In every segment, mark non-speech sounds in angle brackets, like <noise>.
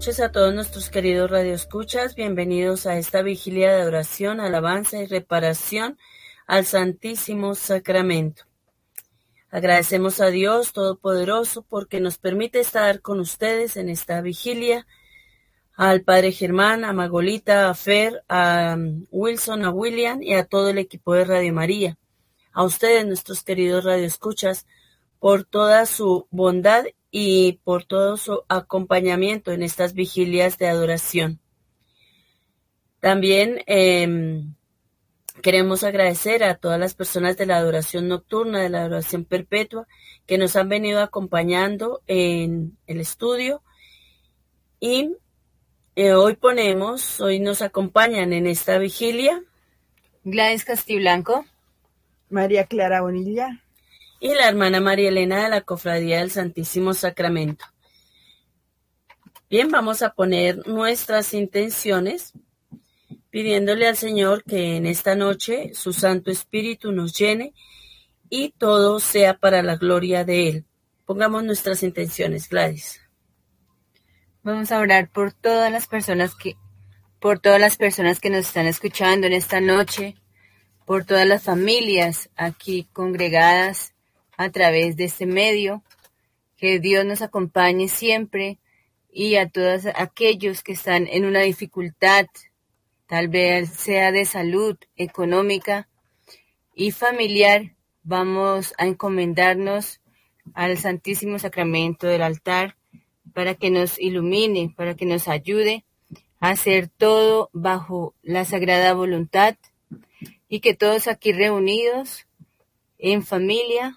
Noches a todos nuestros queridos radioescuchas. Bienvenidos a esta vigilia de oración, alabanza y reparación al Santísimo Sacramento. Agradecemos a Dios Todopoderoso porque nos permite estar con ustedes en esta vigilia. Al Padre Germán, a Magolita, a Fer, a um, Wilson, a William y a todo el equipo de Radio María. A ustedes, nuestros queridos radioescuchas, por toda su bondad y por todo su acompañamiento en estas vigilias de adoración. También em, queremos agradecer a todas las personas de la adoración nocturna, de la adoración perpetua, que nos han venido acompañando en el estudio. Y eh, hoy ponemos, hoy nos acompañan en esta vigilia. Gladys Castiblanco. María Clara Bonilla y la hermana María Elena de la Cofradía del Santísimo Sacramento. Bien, vamos a poner nuestras intenciones pidiéndole al Señor que en esta noche su Santo Espíritu nos llene y todo sea para la gloria de Él. Pongamos nuestras intenciones, Gladys. Vamos a orar por todas las personas que, por todas las personas que nos están escuchando en esta noche, por todas las familias aquí congregadas a través de este medio. Que Dios nos acompañe siempre y a todos aquellos que están en una dificultad, tal vez sea de salud, económica y familiar, vamos a encomendarnos al Santísimo Sacramento del altar para que nos ilumine, para que nos ayude a hacer todo bajo la sagrada voluntad y que todos aquí reunidos en familia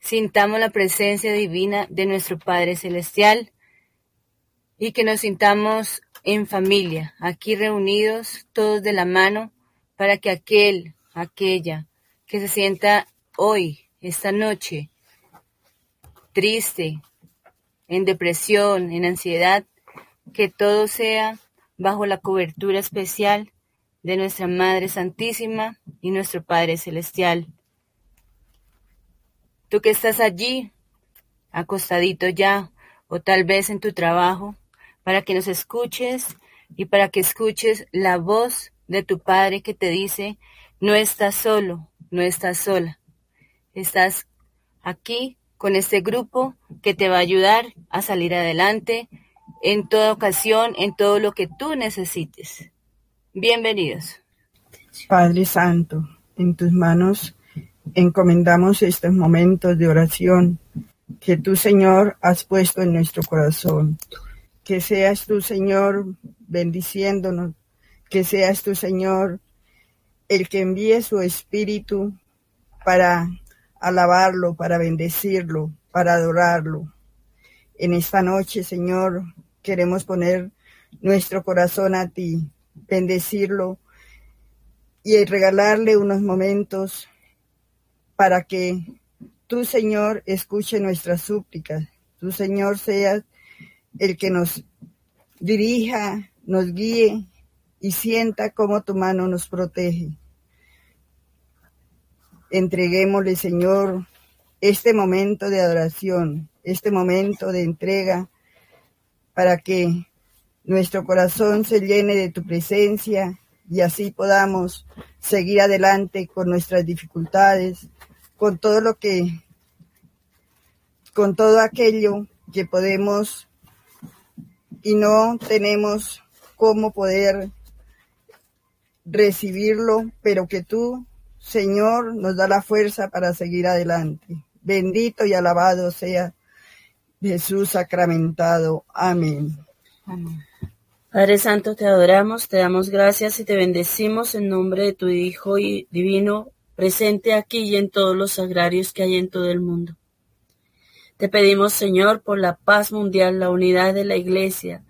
sintamos la presencia divina de nuestro Padre Celestial y que nos sintamos en familia, aquí reunidos todos de la mano, para que aquel, aquella que se sienta hoy, esta noche, triste, en depresión, en ansiedad, que todo sea bajo la cobertura especial de nuestra Madre Santísima y nuestro Padre Celestial. Tú que estás allí, acostadito ya, o tal vez en tu trabajo, para que nos escuches y para que escuches la voz de tu Padre que te dice, no estás solo, no estás sola. Estás aquí con este grupo que te va a ayudar a salir adelante en toda ocasión, en todo lo que tú necesites. Bienvenidos. Padre Santo, en tus manos encomendamos estos momentos de oración que tú, Señor, has puesto en nuestro corazón. Que seas tú, Señor, bendiciéndonos. Que seas tú, Señor, el que envíe su espíritu para alabarlo, para bendecirlo, para adorarlo. En esta noche, Señor, queremos poner nuestro corazón a ti, bendecirlo y regalarle unos momentos para que tu Señor escuche nuestras súplicas. Tu Señor sea el que nos dirija, nos guíe y sienta cómo tu mano nos protege. Entreguémosle, Señor, este momento de adoración, este momento de entrega, para que nuestro corazón se llene de tu presencia y así podamos seguir adelante con nuestras dificultades, con todo lo que, con todo aquello que podemos y no tenemos cómo poder recibirlo, pero que tú, Señor, nos da la fuerza para seguir adelante. Bendito y alabado sea Jesús sacramentado. Amén. Amén. Padre Santo, te adoramos, te damos gracias y te bendecimos en nombre de tu Hijo y divino presente aquí y en todos los agrarios que hay en todo el mundo. Te pedimos, Señor, por la paz mundial, la unidad de la Iglesia,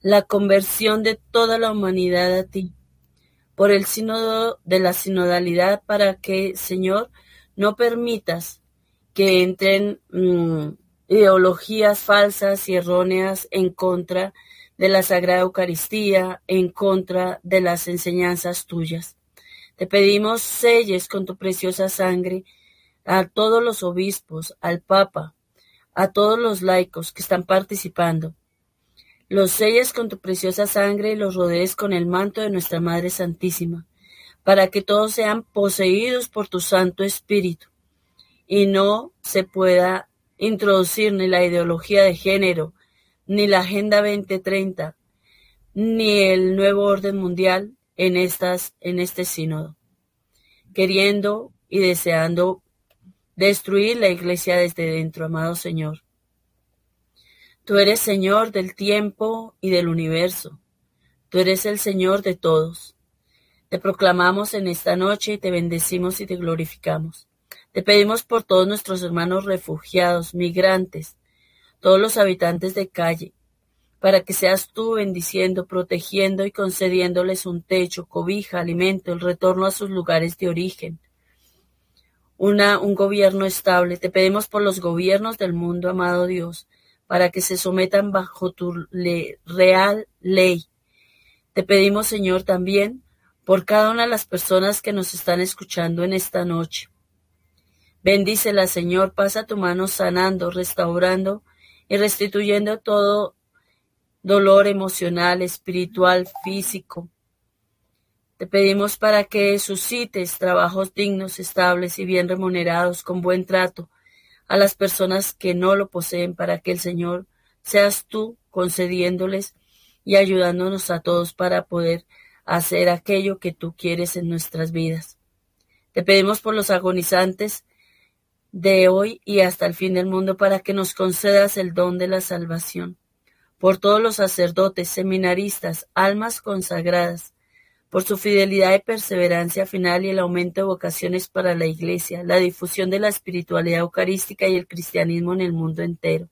la conversión de toda la humanidad a ti, por el sínodo de la sinodalidad para que, Señor, no permitas que entren mm, ideologías falsas y erróneas en contra de la Sagrada Eucaristía, en contra de las enseñanzas tuyas. Te pedimos selles con tu preciosa sangre a todos los obispos, al Papa, a todos los laicos que están participando. los selles con tu preciosa sangre y los rodees con el manto de nuestra Madre Santísima, para que todos sean poseídos por tu Santo Espíritu y no se pueda introducir ni la ideología de género, ni la Agenda 2030, ni el nuevo orden mundial en, estas, en este sínodo, queriendo y deseando destruir la iglesia desde dentro, amado Señor. Tú eres Señor del tiempo y del universo. Tú eres el Señor de todos. Te proclamamos en esta noche y te bendecimos y te glorificamos. Te pedimos por todos nuestros hermanos refugiados, migrantes, todos los habitantes de calle, para que seas tú bendiciendo, protegiendo y concediéndoles un techo, cobija, alimento, el retorno a sus lugares de origen. Una, un gobierno estable. Te pedimos por los gobiernos del mundo, amado Dios, para que se sometan bajo tu real ley. Te pedimos, Señor, también por cada una de las personas que nos están escuchando en esta noche. Bendícela, Señor, pasa tu mano sanando, restaurando y restituyendo todo dolor emocional, espiritual, físico. Te pedimos para que suscites trabajos dignos, estables y bien remunerados, con buen trato, a las personas que no lo poseen para que el Señor seas tú concediéndoles y ayudándonos a todos para poder hacer aquello que tú quieres en nuestras vidas. Te pedimos por los agonizantes de hoy y hasta el fin del mundo para que nos concedas el don de la salvación. Por todos los sacerdotes, seminaristas, almas consagradas, por su fidelidad y perseverancia final y el aumento de vocaciones para la Iglesia, la difusión de la espiritualidad eucarística y el cristianismo en el mundo entero.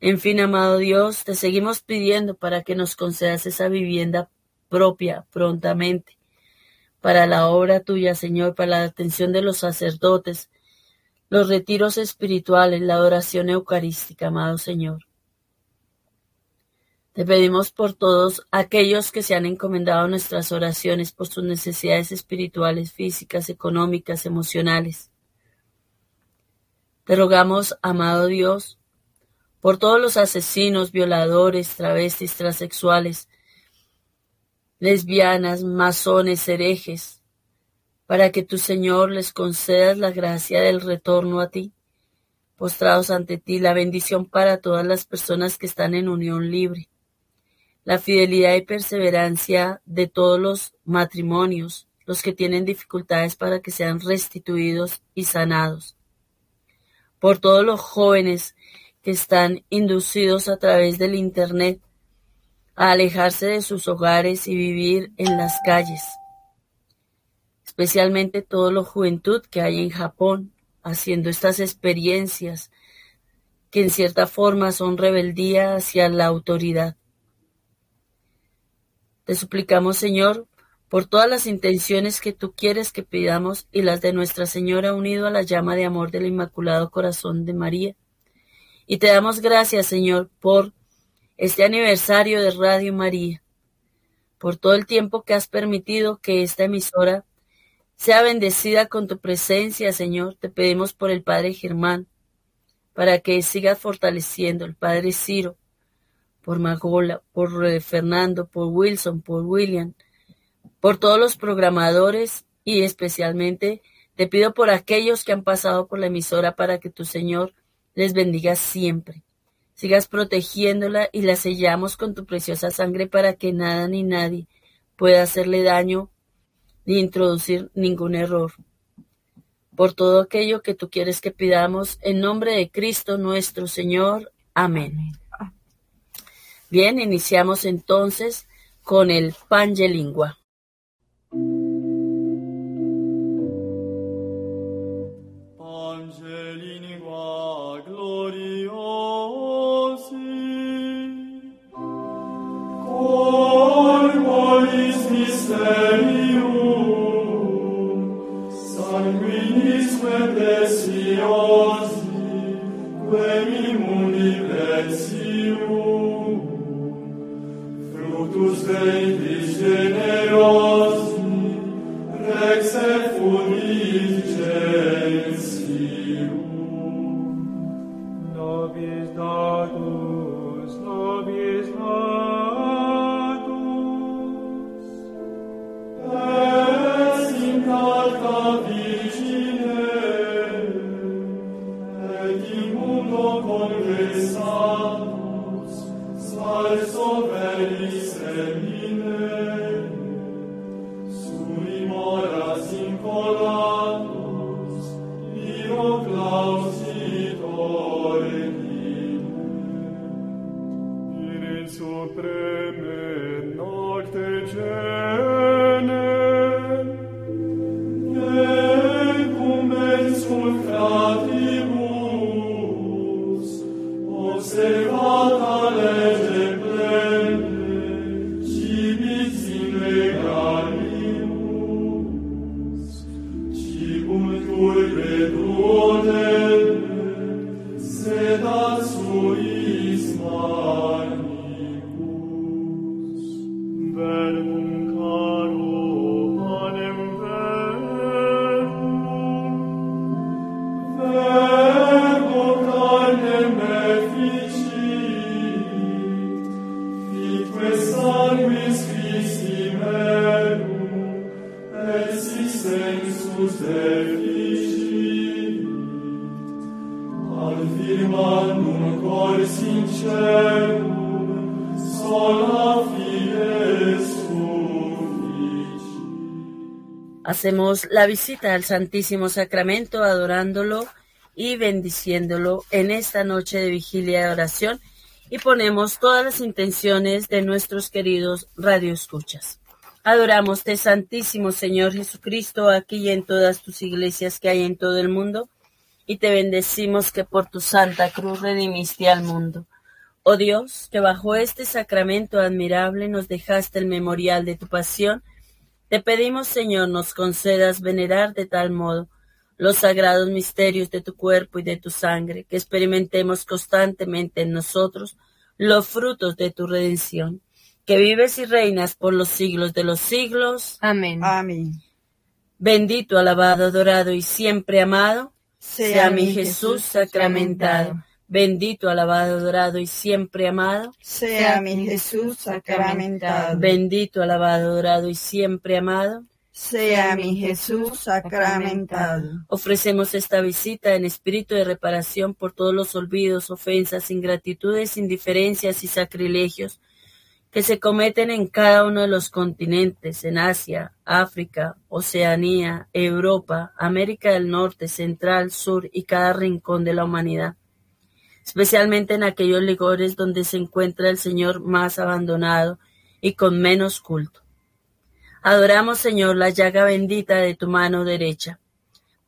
En fin, amado Dios, te seguimos pidiendo para que nos concedas esa vivienda propia prontamente para la obra tuya, Señor, para la atención de los sacerdotes, los retiros espirituales, la adoración eucarística, amado Señor. Te pedimos por todos aquellos que se han encomendado nuestras oraciones por sus necesidades espirituales, físicas, económicas, emocionales. Te rogamos, amado Dios, por todos los asesinos, violadores, travestis, transexuales, lesbianas, masones, herejes, para que tu Señor les concedas la gracia del retorno a ti, postrados ante ti, la bendición para todas las personas que están en unión libre la fidelidad y perseverancia de todos los matrimonios, los que tienen dificultades para que sean restituidos y sanados. Por todos los jóvenes que están inducidos a través del Internet a alejarse de sus hogares y vivir en las calles. Especialmente toda la juventud que hay en Japón haciendo estas experiencias que en cierta forma son rebeldía hacia la autoridad. Te suplicamos, Señor, por todas las intenciones que tú quieres que pidamos y las de Nuestra Señora unido a la llama de amor del Inmaculado Corazón de María. Y te damos gracias, Señor, por este aniversario de Radio María, por todo el tiempo que has permitido que esta emisora sea bendecida con tu presencia, Señor. Te pedimos por el Padre Germán, para que sigas fortaleciendo, el Padre Ciro, por Magola, por eh, Fernando, por Wilson, por William, por todos los programadores y especialmente te pido por aquellos que han pasado por la emisora para que tu Señor les bendiga siempre. Sigas protegiéndola y la sellamos con tu preciosa sangre para que nada ni nadie pueda hacerle daño ni introducir ningún error. Por todo aquello que tú quieres que pidamos, en nombre de Cristo nuestro Señor. Amén. Bien, iniciamos entonces con el Pangelingua. nobis faith Hacemos la visita al Santísimo Sacramento adorándolo y bendiciéndolo en esta noche de vigilia de oración y ponemos todas las intenciones de nuestros queridos radioescuchas. Adoramos-te, Santísimo Señor Jesucristo, aquí y en todas tus iglesias que hay en todo el mundo, y te bendecimos que por tu santa cruz redimiste al mundo. Oh Dios, que bajo este sacramento admirable nos dejaste el memorial de tu pasión, te pedimos, Señor, nos concedas venerar de tal modo los sagrados misterios de tu cuerpo y de tu sangre, que experimentemos constantemente en nosotros los frutos de tu redención, que vives y reinas por los siglos de los siglos. Amén. Amén. Bendito, alabado, adorado y siempre amado sea, mi Jesús sacramentado. Bendito, alabado, adorado y siempre amado. Sea mi Jesús sacramentado. Bendito, alabado, adorado y siempre amado. Sea mi Jesús sacramentado. Ofrecemos esta visita en espíritu de reparación por todos los olvidos, ofensas, ingratitudes, indiferencias y sacrilegios que se cometen en cada uno de los continentes, en Asia, África, Oceanía, Europa, América del Norte, Central, Sur y cada rincón de la humanidad especialmente en aquellos lugares donde se encuentra el Señor más abandonado y con menos culto. Adoramos, Señor, la llaga bendita de tu mano derecha.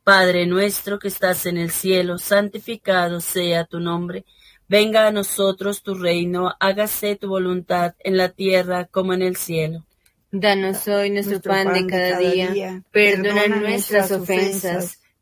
Padre nuestro que estás en el cielo, santificado sea tu nombre. Venga a nosotros tu reino, hágase tu voluntad en la tierra como en el cielo. Danos hoy nuestro, pan, de cada, día. Perdona nuestras ofensas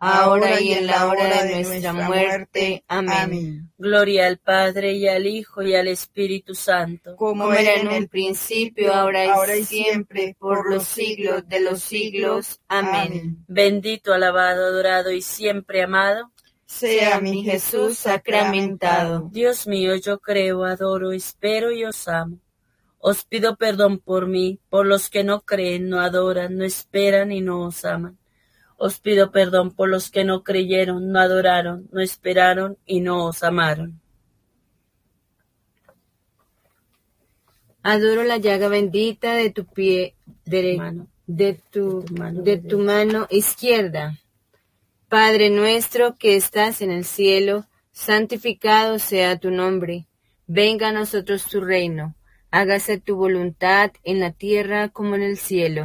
ahora y en la hora de nuestra muerte. Amén. Gloria al Padre y al Hijo y al Espíritu Santo. Como era en el principio, ahora y siempre, por los siglos de los siglos. Amén. Bendito, alabado, adorado y siempre amado. Sea mi Jesús sacramentado. Dios mío, yo creo, adoro, espero y os amo. Os pido perdón por mí, por los que no creen, no adoran, no esperan y no os aman os pido perdón por los que no creyeron, no adoraron, no esperaron y no os amaron. Adoro la llaga bendita de tu pie derecho, de tu, de tu mano izquierda. Padre nuestro que estás en el cielo, santificado sea tu nombre. Venga a nosotros tu reino. Hágase tu voluntad en la tierra como en el cielo.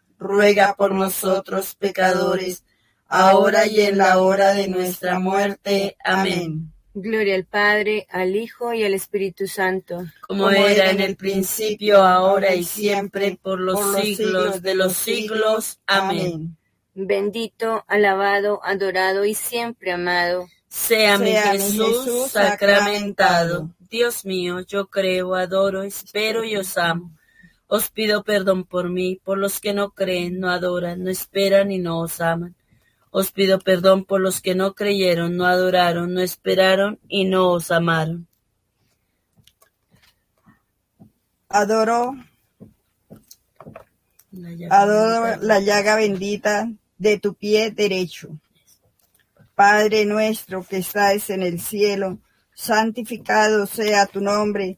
ruega por nosotros pecadores, ahora y en la hora de nuestra muerte. Amén. Gloria al Padre, al Hijo y al Espíritu Santo. Como era en el principio, ahora y siempre, por los siglos de los siglos. Amén. Bendito, alabado, adorado y siempre amado. Sea mi Jesús sacramentado. Dios mío, yo creo, adoro, espero y os amo. Os pido perdón por mí, por los que no creen, no adoran, no esperan y no os aman. Os pido perdón por los que no creyeron, no adoraron, no esperaron y no os amaron. Adoro, adoro la llaga bendita de tu pie derecho. Padre nuestro que estás en el cielo, santificado sea tu nombre,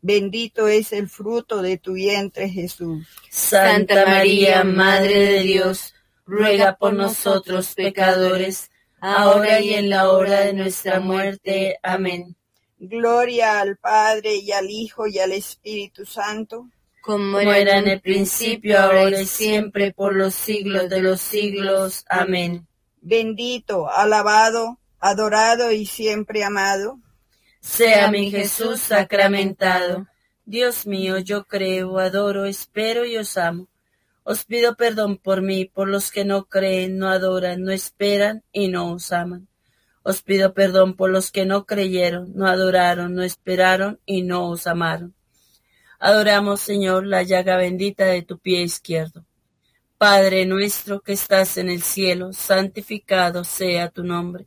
bendito es el fruto de tu vientre Jesús. Santa María, Madre de Dios, ruega por nosotros pecadores, ahora y en la hora de nuestra muerte. Amén. Gloria al Padre y al Hijo y al Espíritu Santo como era en el principio, ahora y siempre, por los siglos de los siglos. Amén. Bendito, alabado, adorado y siempre amado. Sea mi Jesús sacramentado. Dios mío, yo creo, adoro, espero y os amo. Os pido perdón por mí, por los que no creen, no adoran, no esperan y no os aman. Os pido perdón por los que no creyeron, no adoraron, no esperaron y no os amaron Adoramos, Señor, la llaga bendita de tu pie izquierdo. Padre nuestro que estás en el cielo, santificado sea tu nombre.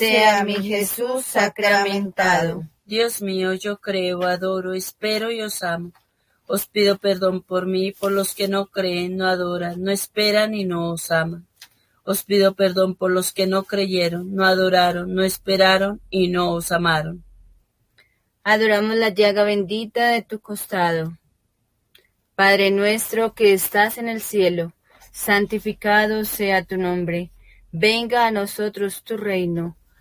Sea mi Jesús sacramentado. Dios mío, yo creo, adoro, espero y os amo. Os pido perdón por mí, por los que no creen, no adoran, no esperan y no os aman. Os pido perdón por los que no creyeron, no adoraron, no esperaron y no os amaron. Adoramos la llaga bendita de tu costado. Padre nuestro que estás en el cielo, santificado sea tu nombre. Venga a nosotros tu reino.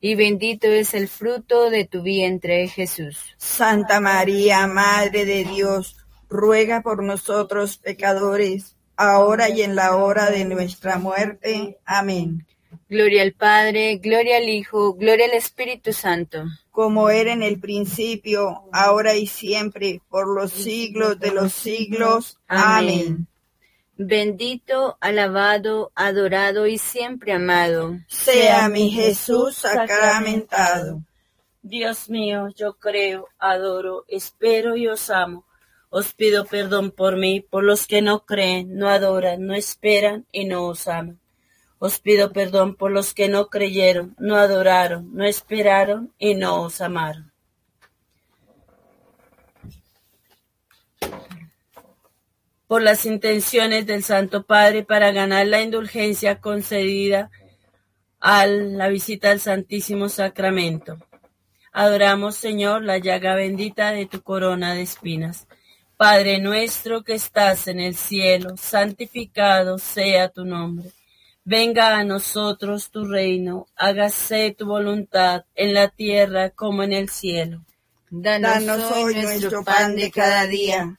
y bendito es el fruto de tu vientre, Jesús. Santa María, Madre de Dios, ruega por nosotros pecadores, ahora y en la hora de nuestra muerte. Amén. Gloria al Padre, gloria al Hijo, gloria al Espíritu Santo. Como era en el principio, ahora y siempre, por los siglos de los siglos. Amén. Bendito, alabado, adorado y siempre amado. Sea mi Jesús sacramentado. Dios mío, yo creo, adoro, espero y os amo Os pido perdón por mí, por los que no creen, no adoran, no esperan y no os aman. Os pido perdón por los que no creyeron, no adoraron, no esperaron y no os amaron. Por las intenciones del Santo Padre para ganar la indulgencia concedida a la visita al Santísimo Sacramento. Adoramos, Señor, la llaga bendita de tu corona de espinas. Padre nuestro que estás en el cielo, santificado sea tu nombre. Venga a nosotros tu reino, hágase tu voluntad en la tierra como en el cielo. Danos hoy nuestro pan de cada día.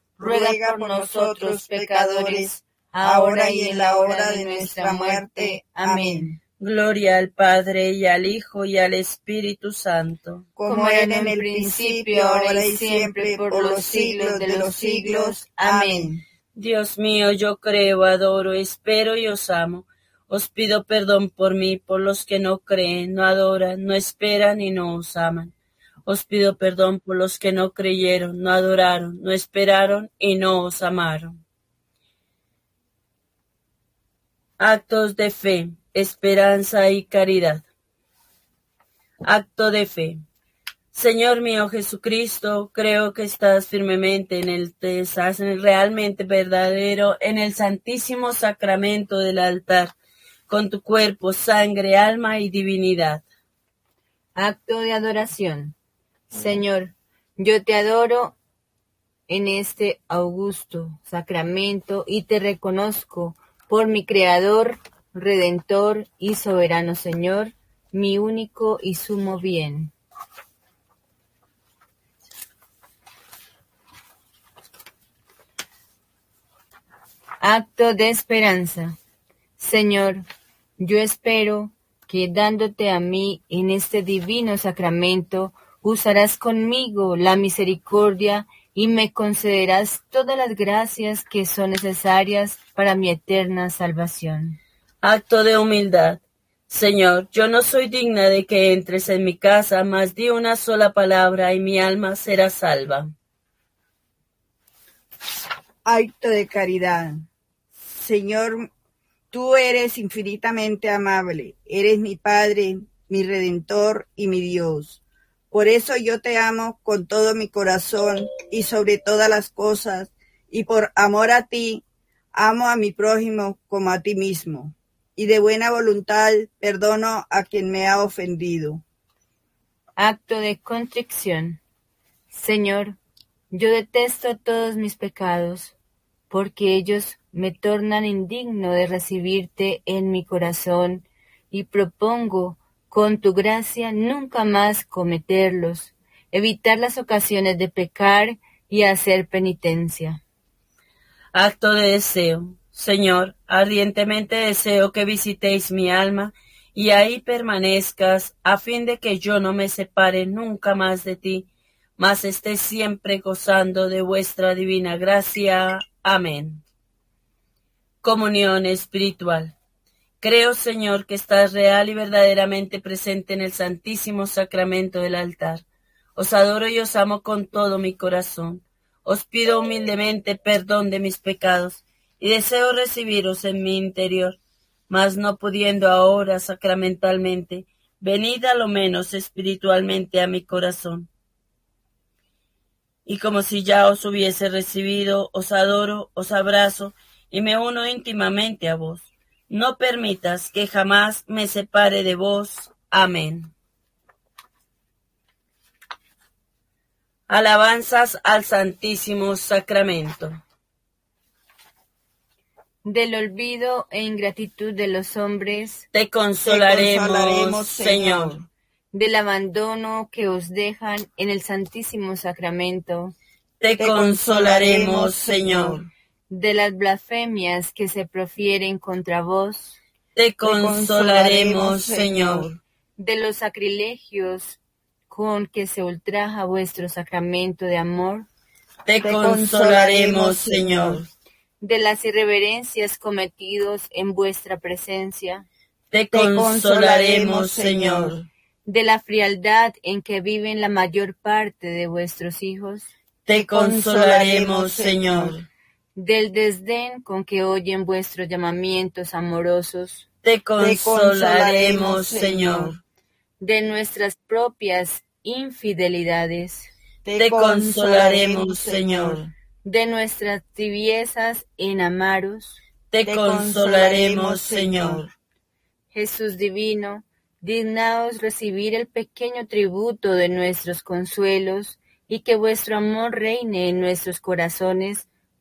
ruega por nosotros pecadores, ahora y en la hora de nuestra muerte. Amén. Gloria al Padre y al Hijo y al Espíritu Santo. Como era en el principio, ahora y siempre, por los siglos de los siglos. Amén. Dios mío, yo creo, adoro, espero y os amo. Os pido perdón por mí, por los que no creen, no adoran, no esperan y no os aman. Os pido perdón por los que no creyeron, no adoraron, no esperaron y no os amaron. Actos de fe esperanza y caridad. Acto de fe. Señor mío Jesucristo, creo que estás firmemente en el, te estás realmente verdadero en el santísimo sacramento del altar, con tu cuerpo, sangre, alma y divinidad. Acto de adoración. Señor, yo te adoro en este augusto sacramento y te reconozco por mi Creador, Redentor y soberano Señor, mi único y sumo bien. Acto de esperanza. Señor, yo espero que dándote a mí en este divino sacramento, usarás conmigo la misericordia y me concederás todas las gracias que son necesarias para mi eterna salvación. Acto de humildad. Señor, yo no soy digna de que entres en mi casa, mas di una sola palabra y mi alma será salva. Acto de caridad. Señor, tú eres infinitamente amable, eres mi Padre, mi Redentor y mi Dios. Por eso yo te amo con todo mi corazón y sobre todas las cosas, y por amor a ti, amo a mi prójimo como a ti mismo y de buena voluntad perdono a quien me ha ofendido. Acto de contrición. Señor, yo detesto todos mis pecados, porque ellos me tornan indigno de recibirte en mi corazón, y propongo, con tu gracia, nunca más cometerlos, evitar las ocasiones de pecar y hacer penitencia. Acto de deseo. Señor, ardientemente deseo que visitéis mi alma y ahí permanezcas, a fin de que yo no me separe nunca más de ti, mas esté siempre gozando de vuestra divina gracia. Amén. Comunión espiritual. Creo, Señor, que estás real y verdaderamente presente en el santísimo sacramento del altar. Os adoro y os amo con todo mi corazón. Os pido humildemente perdón de mis pecados y deseo recibiros en mi interior, mas no pudiendo ahora sacramentalmente, venid a lo menos espiritualmente a mi corazón. Y como si ya os hubiese recibido, os adoro, os abrazo y me uno íntimamente a vos. No permitas que jamás me separe de vos. Amén. Alabanzas al Santísimo Sacramento del olvido e ingratitud de los hombres, te consolaremos, Señor. Del abandono que os dejan en el Santísimo Sacramento, te consolaremos, Señor. De las blasfemias que se profieren contra vos, te consolaremos, Señor. de los sacrilegios con que se ultraja vuestro sacramento de amor, Te consolaremos, Señor. de las irreverencias cometidos en vuestra presencia, Te consolaremos, Señor. de la frialdad en que viven la mayor parte de vuestros hijos, Te consolaremos, Señor. Del desdén con que oyen vuestros llamamientos amorosos, Te consolaremos, Señor. de nuestras propias infidelidades, Te consolaremos, Señor. de nuestras tibiezas en amaros. Te consolaremos, Señor. Jesús divino, dignaos recibir el pequeño tributo de nuestros consuelos y que vuestro amor reine en nuestros corazones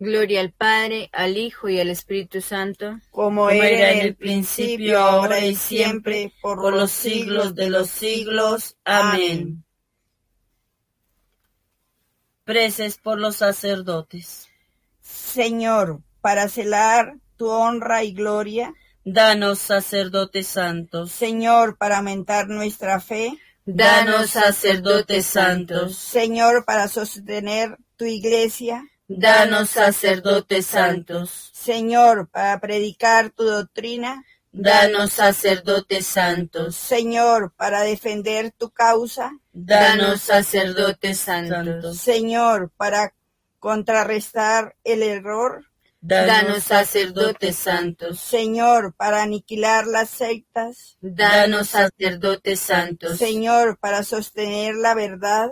Gloria al Padre, al Hijo y al Espíritu Santo. Como Como era en el principio, ahora y siempre, por los siglos de los siglos. Amén. Preces por los sacerdotes. Señor, para celar tu honra y gloria, Danos sacerdotes santos. Señor, para aumentar nuestra fe, Danos sacerdotes santos. Señor, para sostener tu iglesia, Danos sacerdotes santos. Señor, para predicar tu doctrina, Danos sacerdotes santos. Señor, para defender tu causa, Danos sacerdotes santos. Señor, para contrarrestar el error, Danos sacerdotes santos. Señor, para aniquilar las sectas, Danos sacerdotes santos. Señor, para sostener la verdad,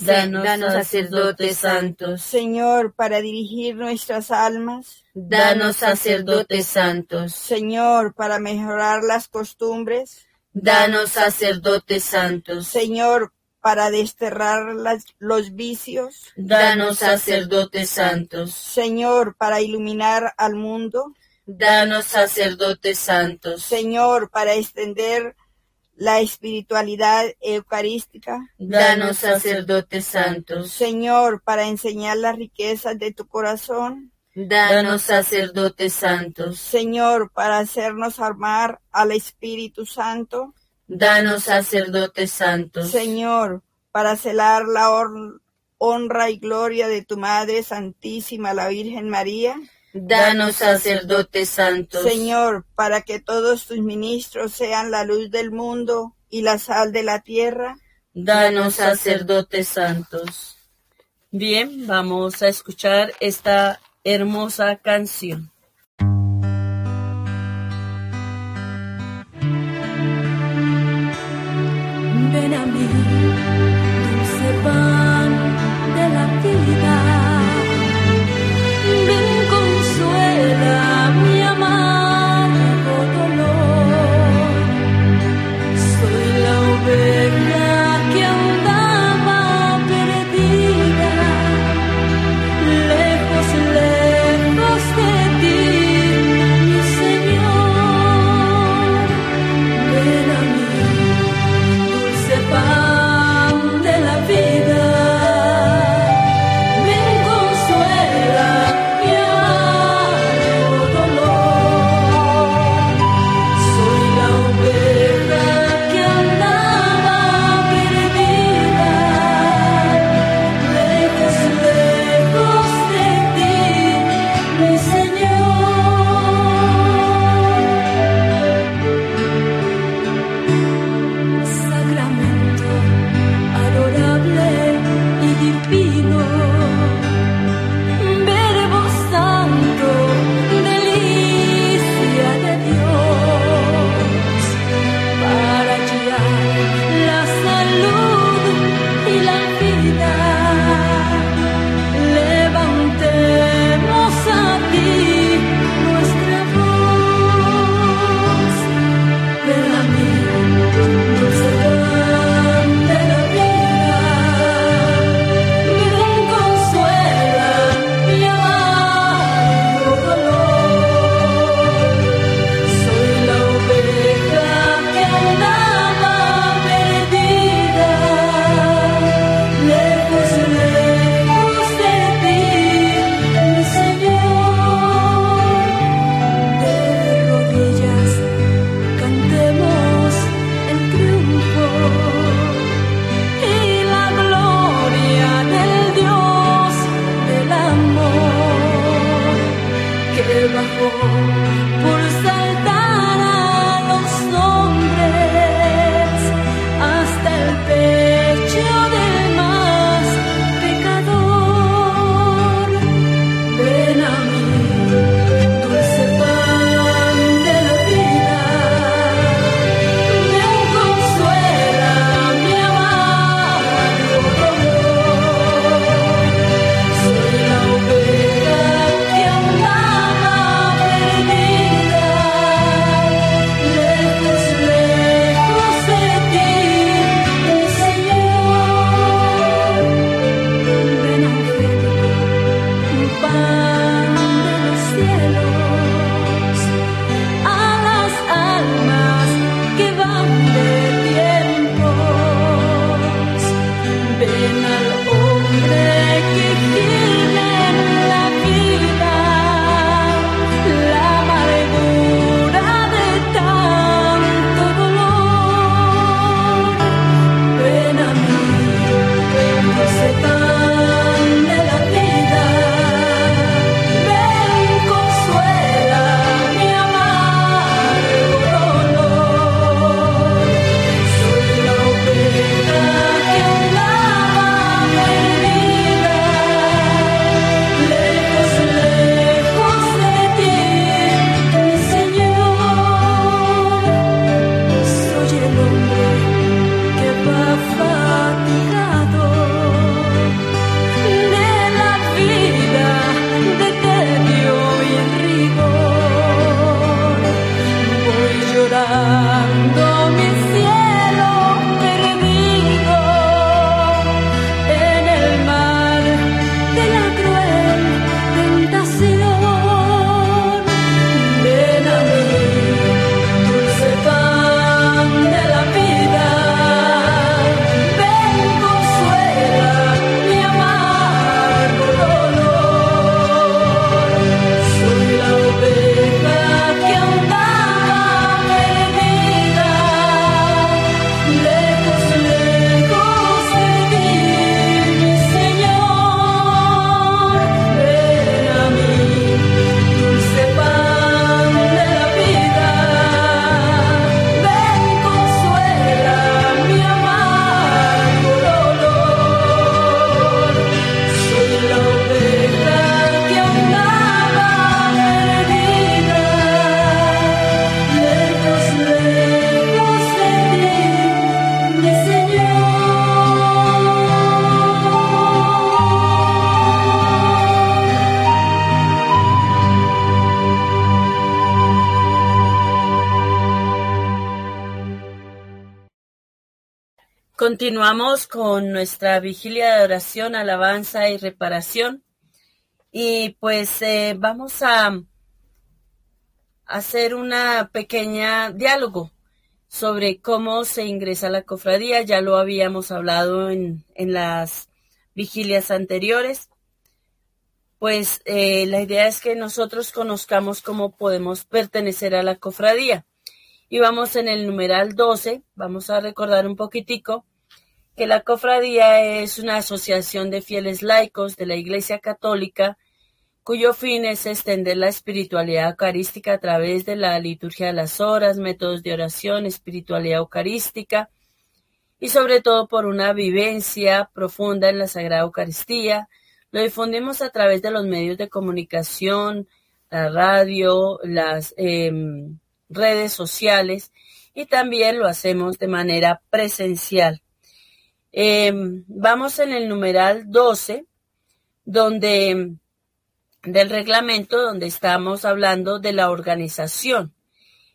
Danos sacerdotes santos. Señor, para dirigir nuestras almas, Danos sacerdotes santos. Señor, para mejorar las costumbres, Danos sacerdotes santos. Señor, para desterrar las- los vicios, Danos sacerdotes santos. Señor, para iluminar al mundo, Danos sacerdotes santos. Señor, para extender la espiritualidad eucarística, Danos sacerdotes santos. Señor, para enseñar las riquezas de tu corazón, Danos sacerdotes santos. Señor, para hacernos amar al Espíritu Santo, Danos sacerdotes santos. Señor, para celar la hon- honra y gloria de tu Madre Santísima, la Virgen María, Danos sacerdotes santos. Señor, para que todos tus ministros sean la luz del mundo y la sal de la tierra, Danos sacerdotes santos. Bien, vamos a escuchar esta hermosa canción. Ven a mí, Continuamos con nuestra vigilia de oración, alabanza y reparación. Y pues eh, vamos a hacer una pequeña diálogo sobre cómo se ingresa a la cofradía. Ya lo habíamos hablado en, en las vigilias anteriores. Pues eh, la idea es que nosotros conozcamos cómo podemos pertenecer a la cofradía. Y vamos en el numeral 12, vamos a recordar un poquitico que la cofradía es una asociación de fieles laicos de la Iglesia Católica cuyo fin es extender la espiritualidad eucarística a través de la liturgia de las horas, métodos de oración, espiritualidad eucarística y sobre todo por una vivencia profunda en la Sagrada Eucaristía. Lo difundimos a través de los medios de comunicación, la radio, las eh, redes sociales y también lo hacemos de manera presencial. Eh, vamos en el numeral 12, donde del reglamento donde estamos hablando de la organización.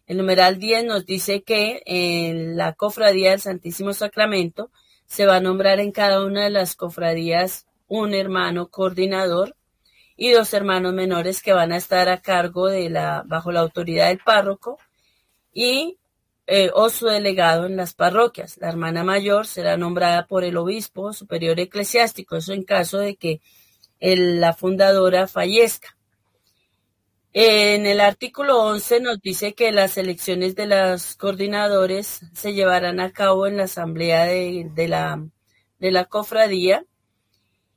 El numeral 10 nos dice que en la cofradía del Santísimo Sacramento se va a nombrar en cada una de las cofradías un hermano coordinador y dos hermanos menores que van a estar a cargo de la, bajo la autoridad del párroco y eh, o su delegado en las parroquias. La hermana mayor será nombrada por el obispo superior eclesiástico, eso en caso de que la fundadora fallezca. En el artículo 11 nos dice que las elecciones de los coordinadores se llevarán a cabo en la asamblea de, la, de la cofradía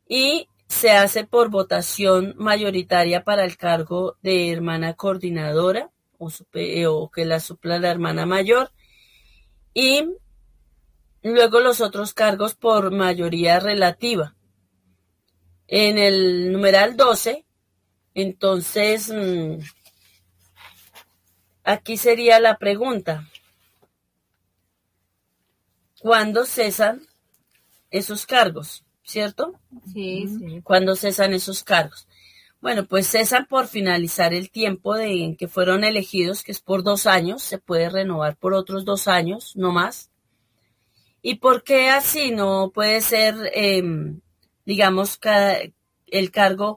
y se hace por votación mayoritaria para el cargo de hermana coordinadora o, o que la supla la hermana mayor y luego los otros cargos por mayoría relativa. En el numeral 12, entonces, mm, aquí sería la pregunta. ¿Cuándo cesan esos cargos? ¿Cierto? Sí, sí. ¿Cuándo cesan esos cargos? Bueno, pues cesan por finalizar el tiempo de, en que fueron elegidos, que es por dos años, se puede renovar por otros dos años, no más. ¿Y por qué así no puede ser eh, digamos, el cargo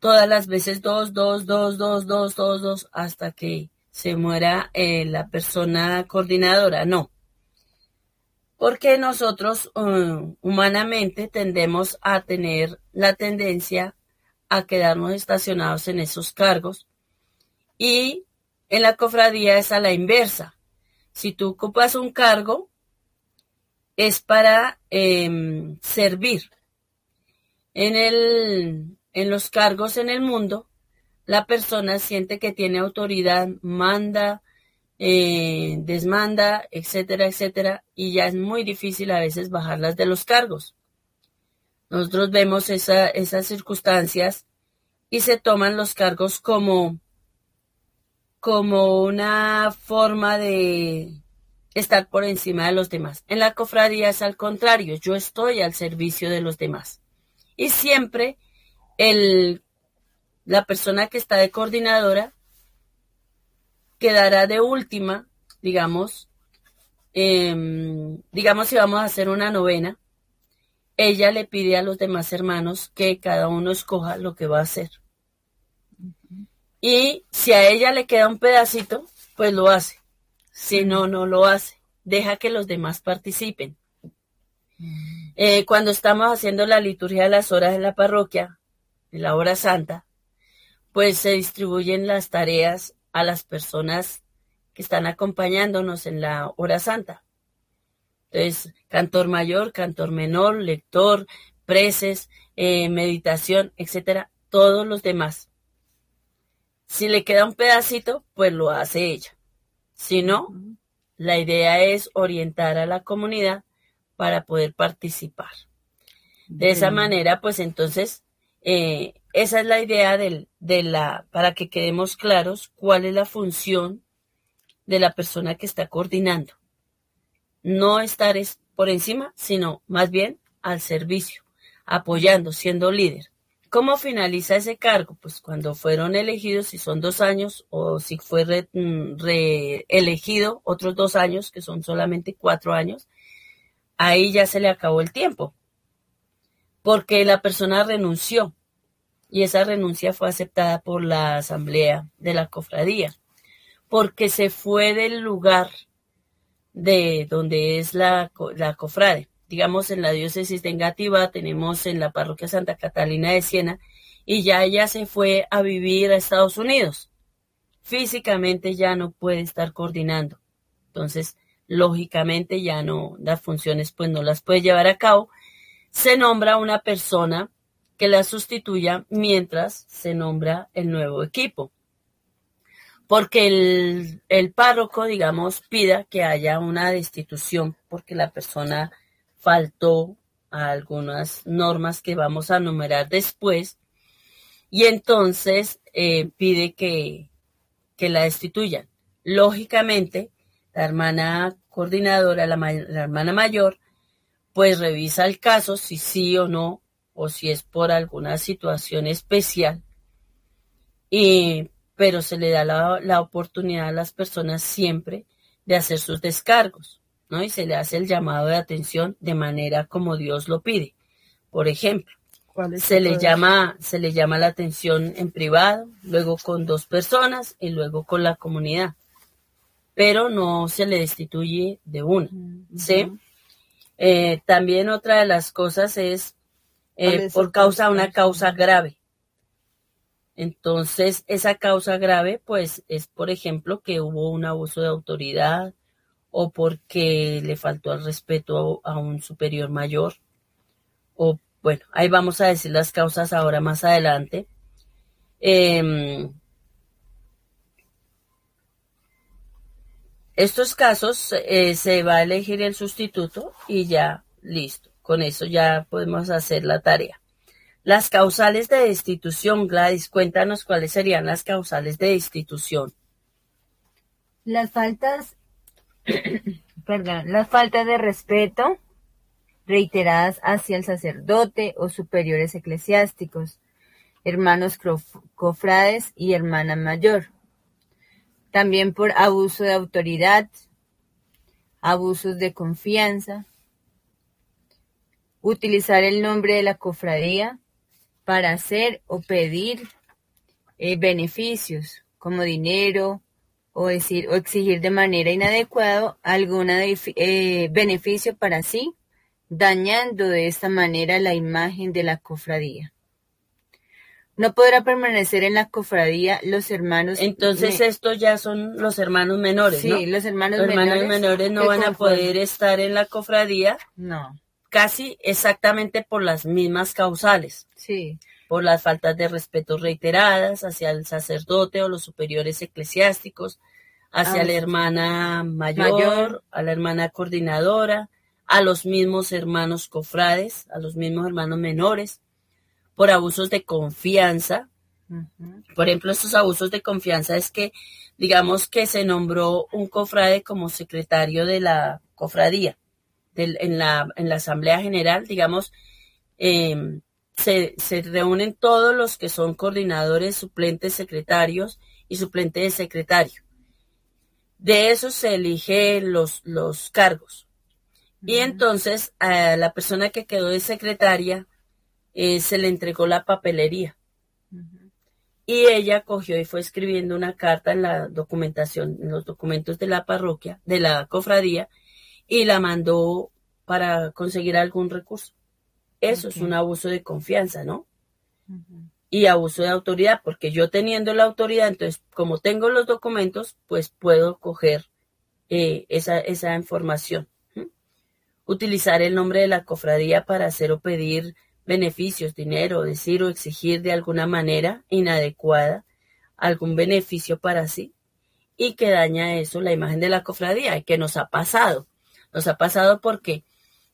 todas las veces dos, dos, dos, dos, dos, dos, dos, hasta que se muera eh, la persona coordinadora. No. Porque nosotros uh, humanamente tendemos a tener la tendencia a quedarnos estacionados en esos cargos y en la cofradía es a la inversa. Si tú ocupas un cargo, es para eh, servir, en, el, en los cargos en el mundo, la persona siente que tiene autoridad, manda, eh, desmanda, etcétera, etcétera, y ya es muy difícil a veces bajarlas de los cargos. Nosotros vemos esa, esas circunstancias y se toman los cargos como, como una forma de estar por encima de los demás. En la cofradía es al contrario, yo estoy al servicio de los demás y siempre el, la persona que está de coordinadora quedará de última, digamos, eh, digamos si vamos a hacer una novena, ella le pide a los demás hermanos que cada uno escoja lo que va a hacer. Y si a ella le queda un pedacito, pues lo hace. Si no, no lo hace. Deja que los demás participen. Eh, cuando estamos haciendo la liturgia de las horas en la parroquia, en la hora santa, pues se distribuyen las tareas a las personas que están acompañándonos en la hora santa. Entonces, cantor mayor, cantor menor, lector, preces, eh, meditación, etcétera, todos los demás. Si le queda un pedacito, pues lo hace ella. Si no, la idea es orientar a la comunidad para poder participar. De esa manera, pues entonces, eh, esa es la idea del, de la, para que quedemos claros cuál es la función de la persona que está coordinando. No estar es por encima, sino más bien al servicio, apoyando, siendo líder. ¿Cómo finaliza ese cargo? Pues cuando fueron elegidos, si son dos años, o si fue reelegido mm, otros dos años, que son solamente cuatro años, ahí ya se le acabó el tiempo, porque la persona renunció y esa renuncia fue aceptada por la asamblea de la cofradía, porque se fue del lugar de donde es la, la cofrade. Digamos, en la diócesis de Engativá tenemos en la parroquia Santa Catalina de Siena y ya ella se fue a vivir a Estados Unidos. Físicamente ya no puede estar coordinando. Entonces, lógicamente ya no, las funciones pues no las puede llevar a cabo. Se nombra una persona que la sustituya mientras se nombra el nuevo equipo. Porque el, el párroco, digamos, pida que haya una destitución porque la persona faltó a algunas normas que vamos a numerar después y entonces eh, pide que, que la destituyan. Lógicamente, la hermana coordinadora, la, la, hermana mayor, pues revisa el caso, si sí o no, o si es por alguna situación especial, y, pero se le da la, la oportunidad a las personas siempre de hacer sus descargos, ¿no? Y se le hace el llamado de atención de manera como Dios lo pide. Por ejemplo, se le llama se le llama la atención en privado, luego con dos personas y luego con la comunidad, pero no se le destituye de una, ¿sí? Eh, también otra de las cosas es eh, por causa una causa grave. Entonces, esa causa grave, pues, es, por ejemplo, que hubo un abuso de autoridad o porque le faltó el respeto a, un superior mayor o bueno, ahí vamos a decir las causas ahora más adelante. Eh, estos casos eh, se va a elegir el sustituto y ya listo. Con eso ya podemos hacer la tarea. Las causales de destitución, Gladys, cuéntanos cuáles serían las causales de destitución. Las faltas, <coughs> perdón, las faltas de respeto, reiteradas hacia el sacerdote o superiores eclesiásticos, hermanos cofrades y hermana mayor. También por abuso de autoridad, abusos de confianza, utilizar el nombre de la cofradía para hacer o pedir eh, beneficios como dinero o decir o exigir de manera inadecuada algún eh, beneficio para sí dañando de esta manera la imagen de la cofradía. No podrá permanecer en la cofradía los hermanos. Entonces estos ya son los hermanos menores, sí, ¿no? los hermanos los menores. hermanos menores no van a poder estar en la cofradía. No. Casi exactamente por las mismas causales. Sí. Por las faltas de respeto reiteradas hacia el sacerdote o los superiores eclesiásticos, hacia ah, la hermana mayor, mayor, a la hermana coordinadora, a los mismos hermanos cofrades, a los mismos hermanos menores, por abusos de confianza. Por ejemplo, estos abusos de confianza es que, digamos que se nombró un cofrade como secretario de la cofradía, en, la, en la Asamblea General, digamos, eh, se, se, reúnen todos los que son coordinadores, suplentes, secretarios y suplentes de secretario. De eso se eligen los, los cargos. Y entonces a la persona que quedó de secretaria eh, se le entregó la papelería. Y ella cogió y fue escribiendo una carta en la documentación, en los documentos de la parroquia, de la cofradía, y la mandó para conseguir algún recurso. Eso okay. es un abuso de confianza, ¿no? Y abuso de autoridad, porque yo teniendo la autoridad, entonces, como tengo los documentos, pues puedo coger eh, esa, esa información utilizar el nombre de la cofradía para hacer o pedir beneficios, dinero, decir o exigir de alguna manera inadecuada algún beneficio para sí y que daña eso la imagen de la cofradía y que nos ha pasado. Nos ha pasado porque,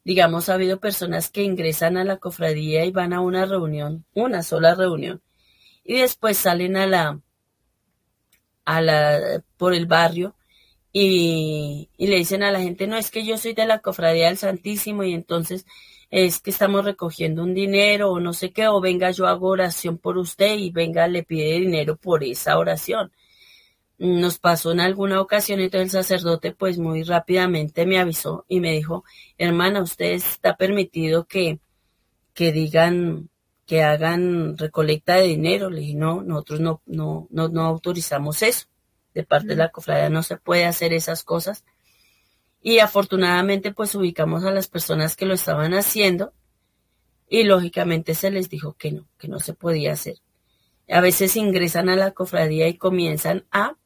digamos, ha habido personas que ingresan a la cofradía y van a una reunión, una sola reunión, y después salen a la, a la, por el barrio y, y, le dicen a la gente, no, es que yo soy de la cofradía del Santísimo y entonces es que estamos recogiendo un dinero o no sé qué, o venga yo hago oración por usted y venga le pide dinero por esa oración. Nos pasó en alguna ocasión, entonces el sacerdote pues muy rápidamente me avisó y me dijo, hermana, usted está permitido que, que digan, que hagan recolecta de dinero. Le dije, no, nosotros no, no, no, no autorizamos eso. De parte de la cofradía no se puede hacer esas cosas. Y afortunadamente pues ubicamos a las personas que lo estaban haciendo y lógicamente se les dijo que no, que no se podía hacer. A veces ingresan a la cofradía y comienzan a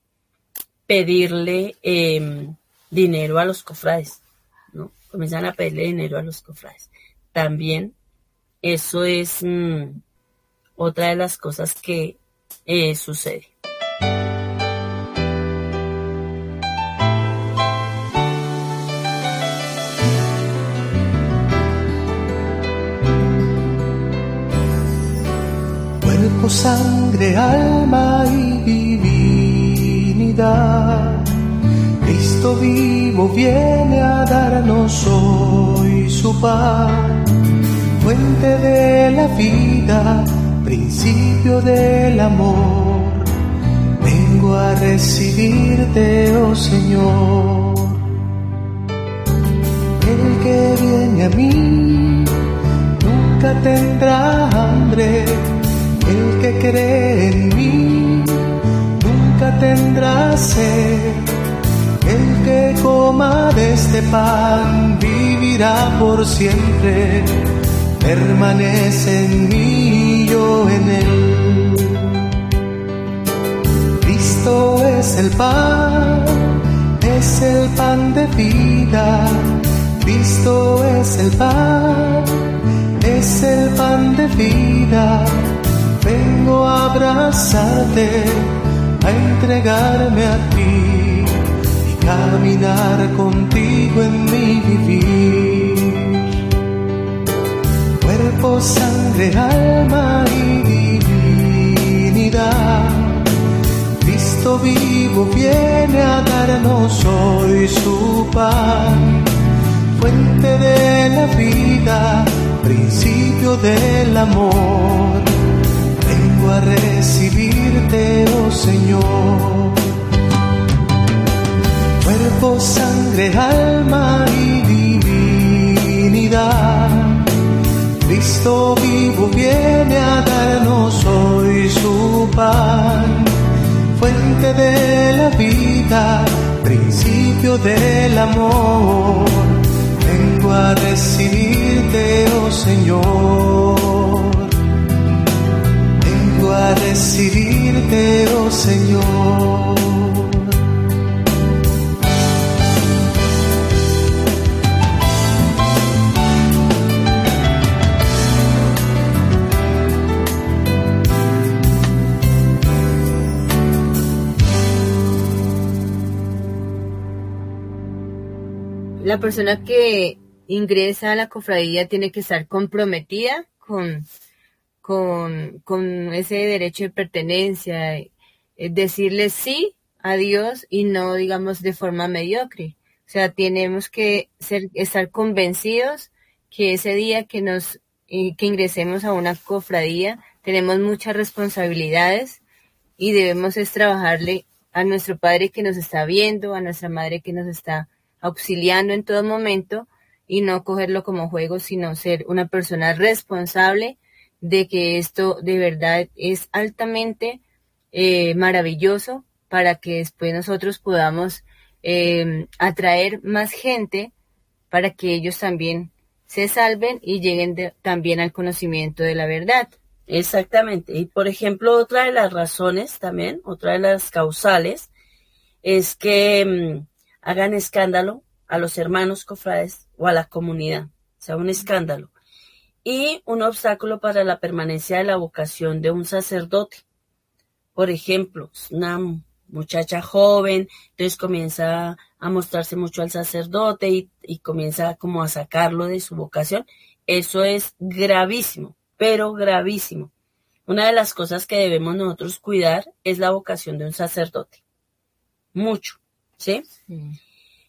pedirle em, dinero a los cofrades, ¿no? Comienzan a pedirle dinero a los cofrades. También eso es mm, otra de las cosas que eh, sucede. Cuerpo, sangre, alma vivo viene a darnos hoy su paz fuente de la vida, principio del amor. Vengo a recibirte, oh Señor. El que viene a mí nunca tendrá hambre. El que cree en mí nunca tendrá sed. El que coma de este pan vivirá por siempre permanece en mí y yo en él. Cristo es el pan, es el pan de vida. Cristo es el pan, es el pan de vida. Vengo a abrazarte, a entregarme a ti caminar contigo en mi vivir cuerpo, sangre, alma y divinidad. Cristo vivo viene a darnos hoy su pan, fuente de la vida, principio del amor. Vengo a recibirte, oh Señor. Sangre, alma y divinidad Cristo vivo viene a darnos hoy su pan, fuente de la vida, principio del amor. Vengo a recibirte, oh Señor. Vengo a recibirte, oh Señor. La persona que ingresa a la cofradía tiene que estar comprometida con, con, con ese derecho de pertenencia, eh, decirle sí a Dios y no, digamos, de forma mediocre. O sea, tenemos que ser, estar convencidos que ese día que nos, que ingresemos a una cofradía, tenemos muchas responsabilidades y debemos es trabajarle a nuestro Padre que nos está viendo, a nuestra Madre que nos está auxiliando en todo momento y no cogerlo como juego, sino ser una persona responsable de que esto de verdad es altamente eh, maravilloso para que después nosotros podamos em, atraer más gente para que ellos también se salven y lleguen también al conocimiento de la verdad. Exactamente. Y por ejemplo, otra de las razones también, otra de las causales, es que em, hagan escándalo a los hermanos cofrades o a la comunidad, o sea, un escándalo. Y un obstáculo para la permanencia de la vocación de un sacerdote. Por ejemplo, una muchacha joven, entonces comienza a mostrarse mucho al sacerdote y, y comienza como a sacarlo de su vocación. Eso es gravísimo, pero gravísimo. Una de las cosas que debemos nosotros cuidar es la vocación de un sacerdote. Mucho, ¿sí?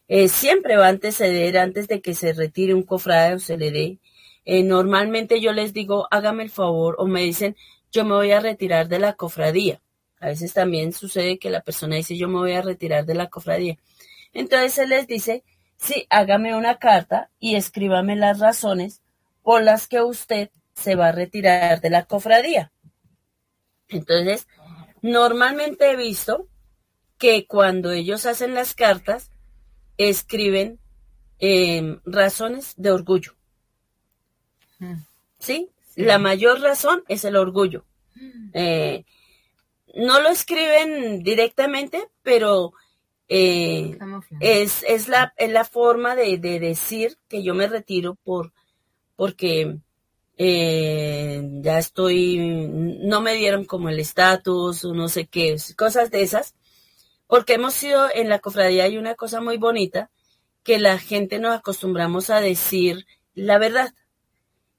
Eh, siempre va a anteceder antes de que se retire un cofrade o se le dé. Eh, normalmente yo les digo, hágame el favor, o me dicen, yo me voy a retirar de la cofradía. A veces también sucede que la persona dice yo me voy a retirar de la cofradía. Entonces él les dice, sí, hágame una carta y escríbame las razones por las que usted se va a retirar de la cofradía. Entonces, normalmente he visto que cuando ellos hacen las cartas, escriben eh, razones de orgullo. Mm. ¿Sí? La mayor razón es el orgullo. Eh, no lo escriben directamente, pero eh, es, es, la, es la forma de, de decir que yo me retiro por porque eh, ya estoy, no me dieron como el estatus o no sé qué, cosas de esas, porque hemos sido en la cofradía hay una cosa muy bonita que la gente nos acostumbramos a decir la verdad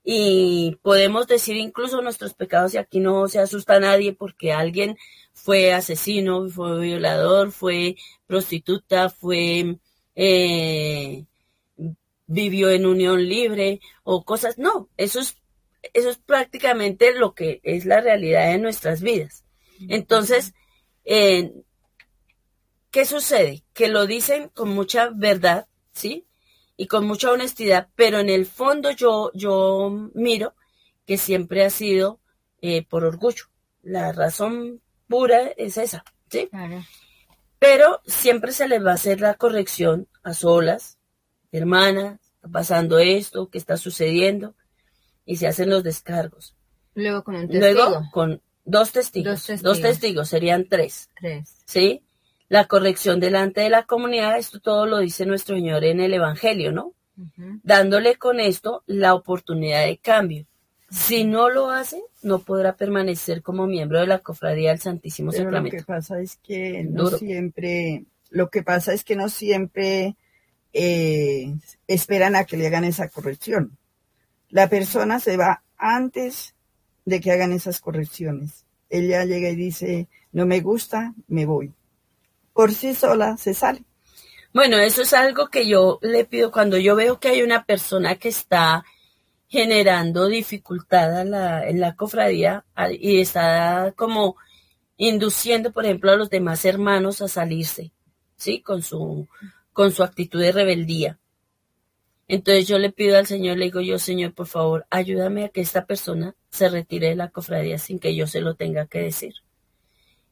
y podemos decir incluso nuestros pecados y aquí no se asusta a nadie porque alguien fue asesino, fue violador, fue prostituta, fue eh, vivió en unión libre o cosas. No, eso es, eso es prácticamente lo que es la realidad de nuestras vidas. Entonces, eh, ¿qué sucede? Que lo dicen con mucha verdad, ¿sí? Y con mucha honestidad, pero en el fondo yo, yo miro que siempre ha sido eh, por orgullo. La razón pura es esa, ¿sí? Claro. Pero siempre se les va a hacer la corrección a solas, hermana, está pasando esto, qué está sucediendo, y se hacen los descargos. Luego con un testigo. Luego, con dos testigos, Dos testigos. dos testigos, serían tres, Tres. ¿sí? La corrección delante de la comunidad, esto todo lo dice nuestro Señor en el Evangelio, ¿no? Dándole con esto la oportunidad de cambio. Si no lo hace, no podrá permanecer como miembro de la cofradía del Santísimo Pero lo Sacramento. que pasa es que no Duro. siempre, lo que pasa es que no siempre eh, esperan a que le hagan esa corrección. La persona se va antes de que hagan esas correcciones. Ella llega y dice, no me gusta, me voy. Por sí sola se sale. Bueno, eso es algo que yo le pido cuando yo veo que hay una persona que está generando dificultad la- en la cofradía y está como induciendo, por ejemplo, a los demás hermanos a salirse, ¿sí? Con su, con su actitud de rebeldía. Entonces yo le pido al Señor, le digo yo, Señor, por favor, ayúdame a que esta persona se retire de la cofradía sin que yo se lo tenga que decir.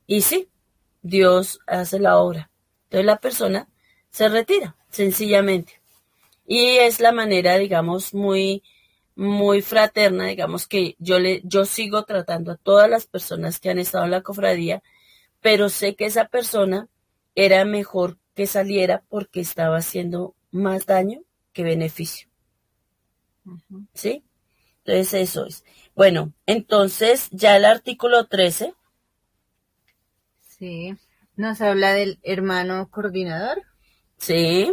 Y sí, Dios hace la obra. Entonces la persona se retira, sencillamente. Y es la manera, digamos, muy, muy fraterna, digamos, que yo le, yo sigo tratando a todas las personas que han estado en la cofradía, pero sé que esa persona era mejor que saliera porque estaba haciendo más daño que beneficio. ¿Sí? Entonces eso es. Bueno, entonces ya el artículo 13, Sí. Nos habla del hermano coordinador. ¿sí?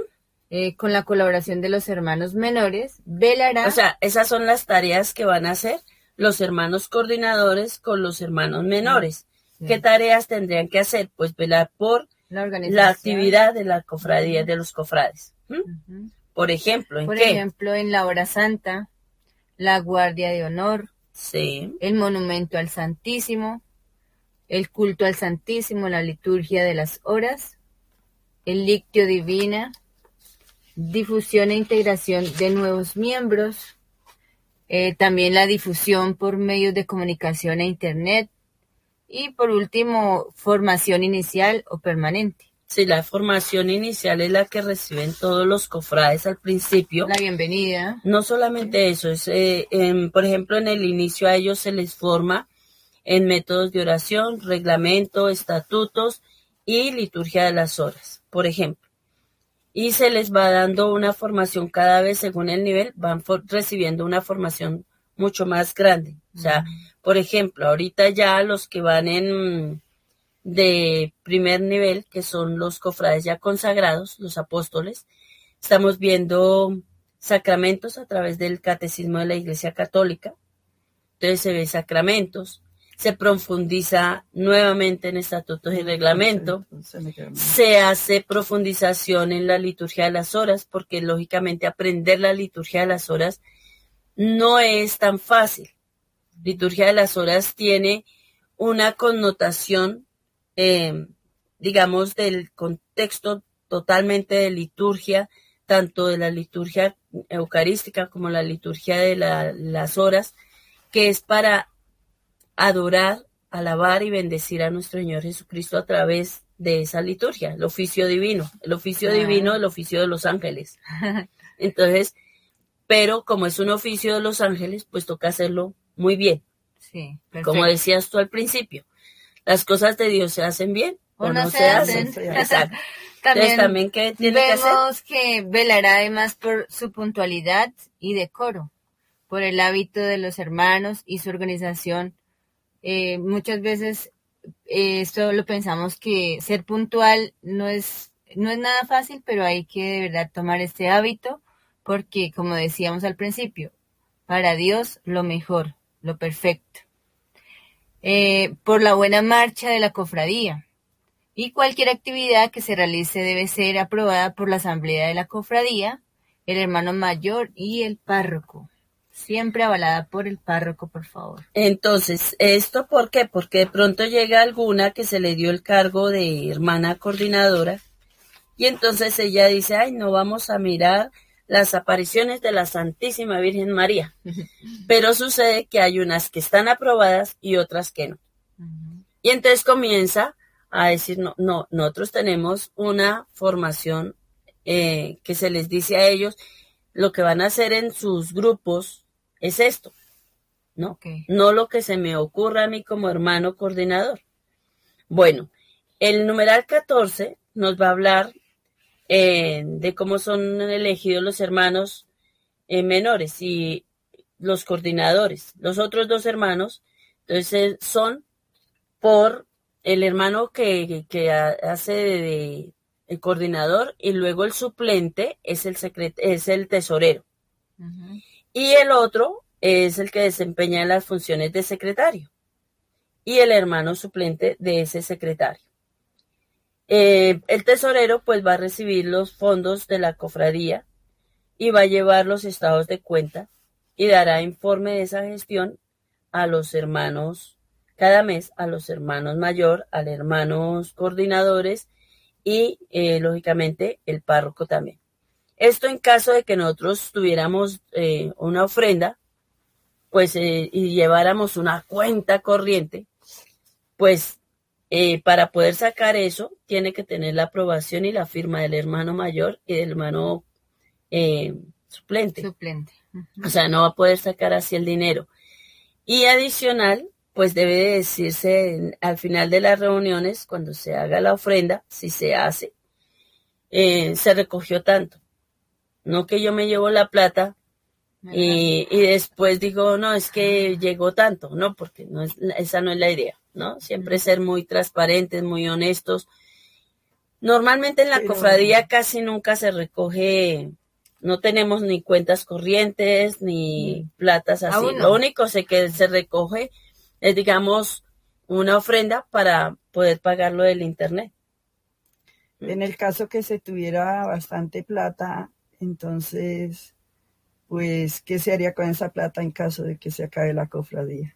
eh, con la colaboración de los hermanos menores, velará O sea, esas son las tareas que van a hacer los hermanos coordinadores con los hermanos menores. Sí. ¿Qué tareas tendrían que hacer? Pues velar por la actividad de la cofradía, de los cofrades. Por ejemplo, ¿en Por qué? ejemplo, en la hora santa, la guardia de honor, Sí, el monumento al Santísimo, el culto al Santísimo, la liturgia de las horas, el lictio divina, difusión e integración de nuevos miembros, eh, también la difusión por medios de comunicación e Internet y por último, formación inicial o permanente. sí, la formación inicial es la que reciben todos los cofrades al principio. La bienvenida. No solamente eso, es, eh, por ejemplo, en el inicio a ellos se les forma en métodos de oración, reglamento, estatutos y liturgia de las horas, por ejemplo. Y se les va dando una formación cada vez según el nivel, van recibiendo una formación mucho más grande. O sea, por ejemplo, ahorita ya los que van en de primer nivel, que son los cofrades ya consagrados, los apóstoles, estamos viendo sacramentos a través del catecismo de la Iglesia Católica. Entonces se ve sacramentos, se profundiza nuevamente en estatutos y reglamento, Se me quedó mal. se hace profundización en la liturgia de las horas, porque lógicamente aprender la liturgia de las horas no es tan fácil. Liturgia de las horas tiene una connotación eh, digamos, del contexto totalmente de liturgia, tanto de la liturgia eucarística como la liturgia de la- las horas, que es para adorar, alabar y bendecir a nuestro Señor Jesucristo a través de esa liturgia, el oficio divino, el oficio Claro. divino, el oficio de los ángeles. Entonces, pero como es un oficio de los ángeles, pues toca hacerlo muy bien. Sí, perfecto. Como decías tú al principio, las cosas de Dios se hacen bien o, no, se, hacen. hacen. <laughs> Exacto. También Entonces, también, ¿qué tiene que hacer? vemos que velará además por su puntualidad y decoro, por el hábito de los hermanos y su organización. Eh, muchas veces eh, esto lo pensamos que ser puntual no es, no es nada fácil, pero hay que de verdad tomar este hábito porque, como decíamos al principio, para Dios lo mejor, lo perfecto. Eh, por la buena marcha de la cofradía. Y cualquier actividad que se realice debe ser aprobada por la asamblea de la cofradía, el hermano mayor y el párroco. Siempre avalada por el párroco, por favor. Entonces, ¿esto por qué? Porque de pronto llega alguna que se le dio el cargo de hermana coordinadora y entonces ella dice, ay, no vamos a mirar las apariciones de la Santísima Virgen María. <laughs> Pero sucede que hay unas que están aprobadas y otras que no. Y entonces comienza a decir, no, no, nosotros tenemos una formación eh, que se les dice a ellos, lo que van a hacer en sus grupos es esto, ¿no? No lo que se me ocurra a mí como hermano coordinador. Bueno, el numeral 14 nos va a hablar eh, de cómo son elegidos los hermanos eh, menores y los coordinadores. Los otros dos hermanos, entonces, son por el hermano que, que ha- hace de, el coordinador y luego el suplente es el secret es el tesorero. Y el otro es el que desempeña las funciones de secretario y el hermano suplente de ese secretario. Eh, el tesorero pues va a recibir los fondos de la cofradía y va a llevar los estados de cuenta y dará informe de esa gestión a los hermanos cada mes, a los hermanos mayor, a los hermanos coordinadores y eh, lógicamente el párroco también. Esto en caso de que nosotros tuviéramos eh, una ofrenda, pues eh, y lleváramos una cuenta corriente, pues eh, para poder sacar eso tiene que tener la aprobación y la firma del hermano mayor y del hermano suplente. Suplente. O sea, no va a poder sacar así el dinero. Y adicional, pues debe de decirse en- al final de las reuniones, cuando se haga la ofrenda, si se hace, eh, se recogió tanto. No que yo me llevo la plata y, y después digo, no, es que llegó tanto, no, porque no es, esa no es la idea, ¿no? Siempre ser muy transparentes, muy honestos. Normalmente en la Pero- cofradía casi nunca se recoge, no tenemos ni cuentas corrientes ni platas así. No. Lo único sé que se recoge es, digamos, una ofrenda para poder pagar lo del internet. En el caso que se tuviera bastante plata, entonces, pues, ¿qué se haría con esa plata en caso de que se acabe la cofradía?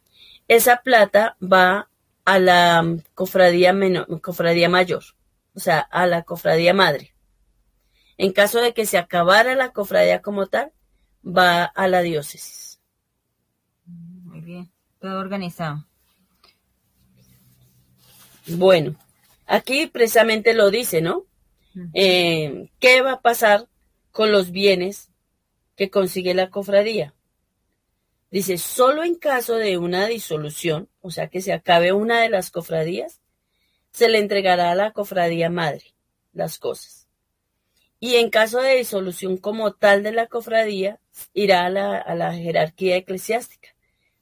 esa plata va a la cofradía, menor, cofradía mayor, o sea, a la cofradía madre. En caso de que se acabara la cofradía como tal, va a la diócesis. Muy bien. Todo organizado. Bueno, aquí precisamente lo dice, ¿no? Eh, ¿Qué va a pasar con los bienes que consigue la cofradía? Dice, solo en caso de una disolución, o sea, que se acabe una de las cofradías, se le entregará a la cofradía madre las cosas. Y en caso de disolución como tal de la cofradía, irá a la, a la jerarquía eclesiástica.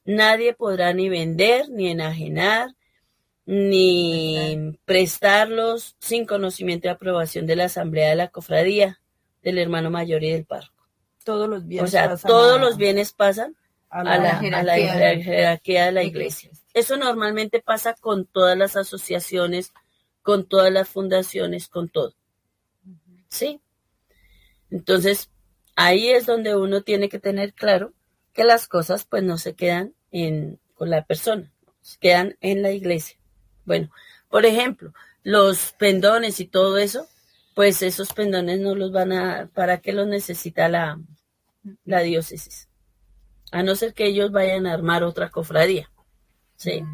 Nadie podrá ni vender, ni enajenar, ni prestarlos sin conocimiento y aprobación de la asamblea de la cofradía, del hermano mayor y del párroco. Todos los O bienes sea, pasan todos a- los bienes pasan a a la- la, a la jerarquía. jer- jerarquía de la Iglesia. iglesia. Eso normalmente pasa con todas las asociaciones, con todas las fundaciones, con todo. ¿Sí? Entonces, ahí es donde uno tiene que tener claro que las cosas pues no se quedan en, con la persona, se quedan en la iglesia. Bueno, Por ejemplo, los pendones y todo eso, pues esos pendones no los van a, ¿para qué los necesita la, la diócesis? A no ser que ellos vayan a armar otra cofradía. Sí.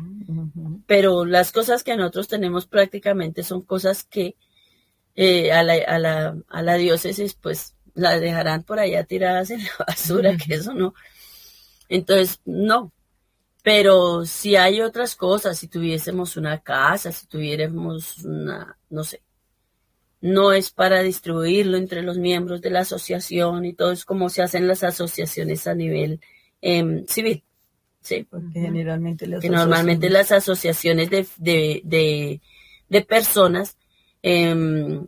Pero las cosas que nosotros tenemos prácticamente son cosas que eh, a, la, a, la, a la diócesis pues las dejarán por allá tiradas en la basura, que eso no. Entonces, no. Pero si hay otras cosas, si tuviésemos una casa, si tuviéramos una, no sé, no es para distribuirlo entre los miembros de la asociación y todo es como se hacen las asociaciones a nivel em, civil. Sí. Porque generalmente las que normalmente las asociaciones de, de, de, de personas, em,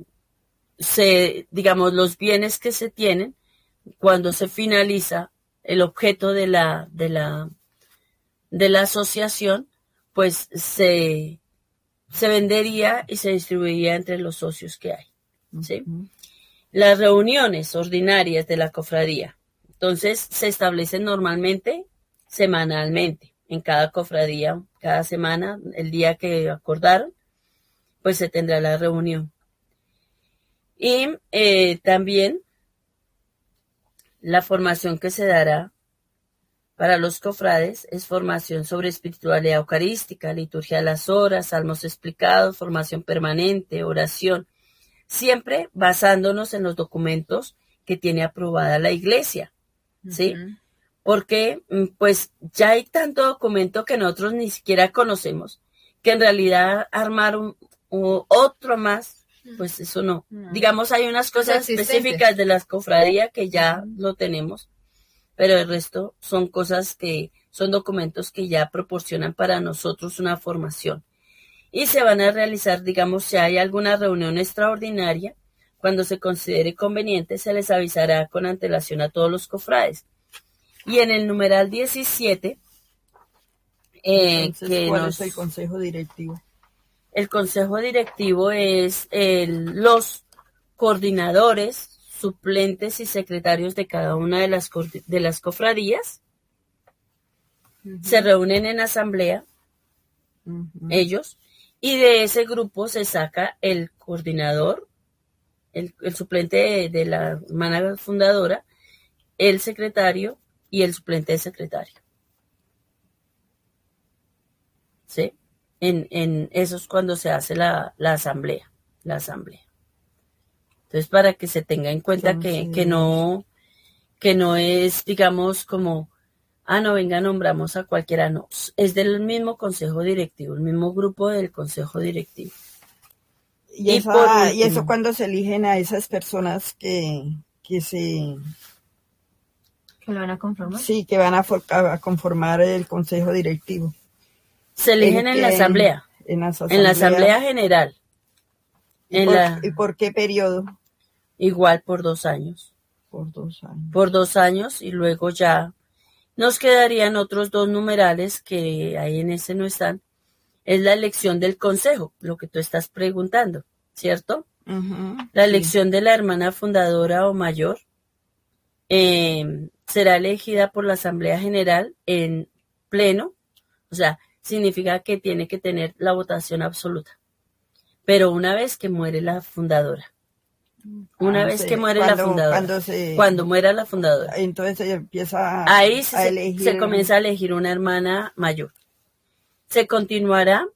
se, digamos, los bienes que se tienen, cuando se finaliza el objeto de la, de la, de la asociación, pues se, se vendería y se distribuiría entre los socios que hay. ¿sí? Las reuniones ordinarias de la cofradía. Entonces, se establecen normalmente semanalmente en cada cofradía, cada semana, el día que acordaron, pues se tendrá la reunión. Y eh, también la formación que se dará para los cofrades es formación sobre espiritualidad eucarística, liturgia de las horas, salmos explicados, formación permanente, oración, siempre basándonos en los documentos que tiene aprobada la iglesia, ¿sí? Porque pues ya hay tanto documento que nosotros ni siquiera conocemos, que en realidad armar un, otro más pues eso no. Digamos, hay unas cosas específicas de las cofradías que ya lo tenemos, pero el resto son cosas que son documentos que ya proporcionan para nosotros una formación. Y se van a realizar, digamos, si hay alguna reunión extraordinaria, cuando se considere conveniente, se les avisará con antelación a todos los cofrades. Y en el numeral 17, eh, Entonces, que ¿cuál es el consejo directivo? El consejo directivo es el, los coordinadores, suplentes y secretarios de cada una de las, de las cofradías. Se reúnen en asamblea, ellos, y de ese grupo se saca el coordinador, el, suplente de, de, la hermana fundadora, el secretario y el suplente de secretario. ¿Sí? en, en eso es cuando se hace la, la asamblea, la asamblea. Entonces, para que se tenga en cuenta que, que no, que no es, digamos, como, ah, no, venga, nombramos a cualquiera, no, es del mismo consejo directivo, el mismo grupo del consejo directivo. Y, y, esa, y eso cuando se eligen a esas personas que, que se... ¿Que lo van a conformar? Sí, que van a, a conformar el consejo directivo. Se eligen en, la asamblea. En, la asamblea general. ¿Y, por, ¿Y por qué periodo? Igual por dos años. Por dos años. Por dos años y luego ya nos quedarían otros dos numerales que ahí en ese no están. Es la elección del consejo, lo que tú estás preguntando, ¿cierto? la elección de la hermana fundadora o mayor eh, será elegida por la Asamblea General en pleno, o sea, significa que tiene que tener la votación absoluta. Pero una vez que muere la fundadora, una Ah, vez sí. que muere Cuando- la fundadora, cuando se- cuando muera la fundadora, Entonces se empieza ahí a se, elegir. se comienza a elegir una hermana mayor. Se continuará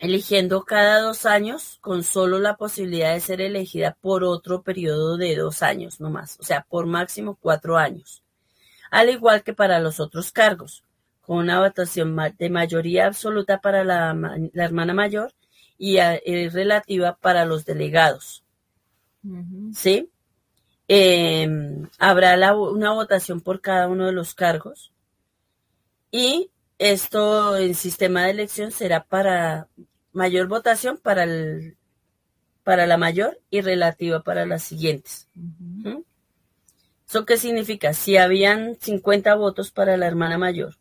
eligiendo cada dos años con solo la posibilidad de ser elegida por otro periodo de dos años no más, o sea, por máximo cuatro años. Al igual que para los otros cargos, con una votación de mayoría absoluta para la, la hermana mayor y relativa para los delegados. ¿sí? Eh, habrá la- una votación por cada uno de los cargos y esto en sistema de elección será para mayor votación para el para la mayor y relativa para las siguientes. ¿Mm? ¿Eso qué significa? Si habían 50 votos para la hermana mayor,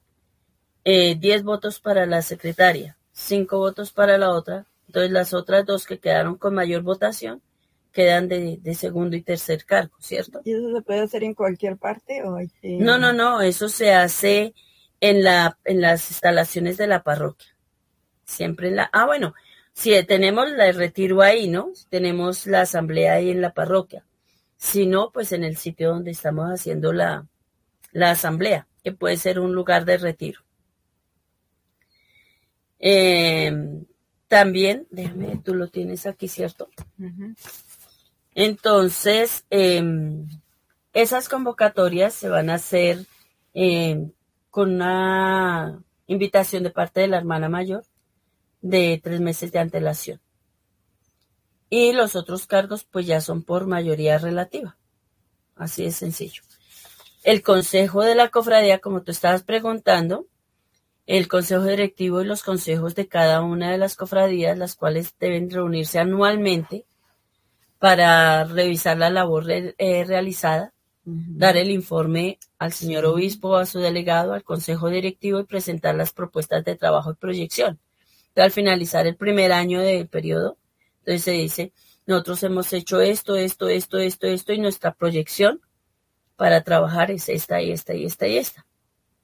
eh, 10 votos para la secretaria, 5 votos para la otra, entonces las otras dos que quedaron con mayor votación quedan de, de segundo y tercer cargo, ¿cierto? ¿Y eso se puede hacer en cualquier parte o hay que- No, no, no, eso se hace en la en las instalaciones de la parroquia. Siempre en la Ah, bueno, Si tenemos el retiro ahí, ¿no? Tenemos la asamblea ahí en la parroquia. Si no, pues en el sitio donde estamos haciendo la, la asamblea, que puede ser un lugar de retiro. Eh, también, déjame, tú lo tienes aquí, ¿cierto? Entonces, eh, esas convocatorias se van a hacer eh, con una invitación de parte de la hermana mayor de tres meses de antelación. Y los otros cargos, pues ya son por mayoría relativa. Así de sencillo. El consejo de la cofradía, como tú estabas preguntando, el consejo directivo y los consejos de cada una de las cofradías, las cuales deben reunirse anualmente para revisar la labor re- eh, realizada, dar el informe al señor obispo, a su delegado, al consejo directivo y presentar las propuestas de trabajo y proyección. Entonces, al finalizar el primer año del periodo, entonces se dice, nosotros hemos hecho esto, esto, esto, esto, esto y nuestra proyección para trabajar es esta y esta y esta y esta.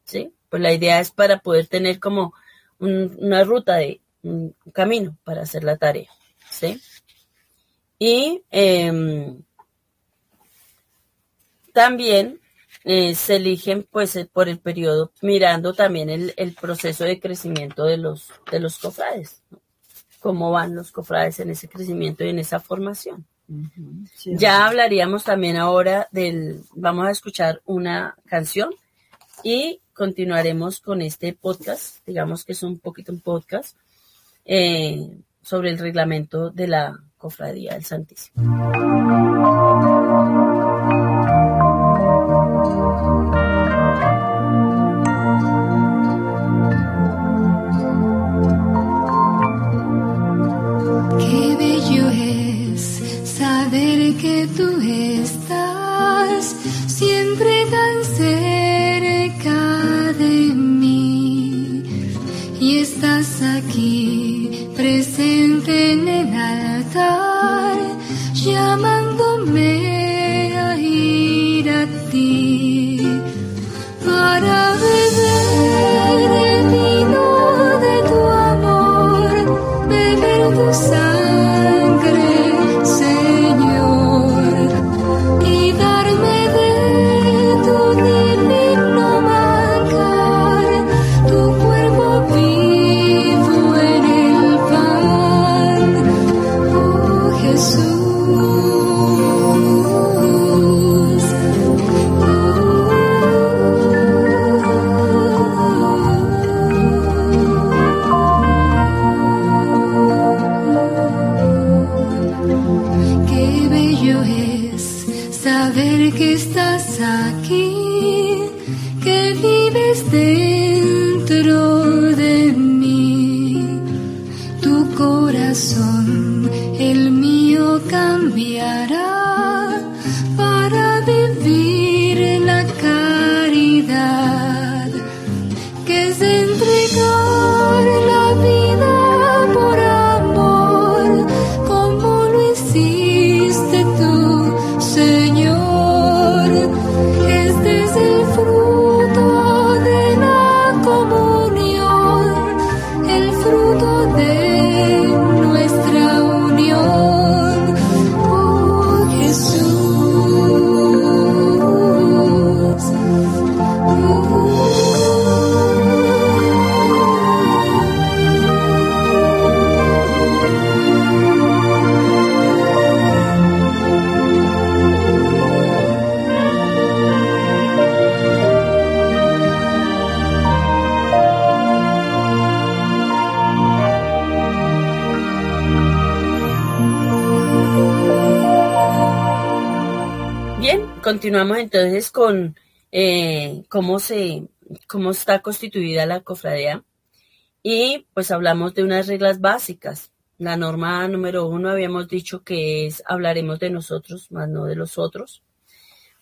¿Sí? Pues la idea es para poder tener como un- una ruta de un camino para hacer la tarea. ¿Sí? Y em, también eh, se eligen pues eh, por el periodo mirando también el, el proceso de crecimiento de los, de los cofrades. ¿no? Cómo van los cofrades en ese crecimiento y en esa formación. Sí, Ya hablaríamos también ahora del, vamos a escuchar una canción y continuaremos con este podcast, digamos que es un poquito un podcast, eh, sobre el reglamento de la cofradía del Santísimo. Continuamos entonces con eh, cómo se, cómo está constituida la cofradía y pues hablamos de unas reglas básicas. La norma número uno habíamos dicho que es hablaremos de nosotros, más no de los otros,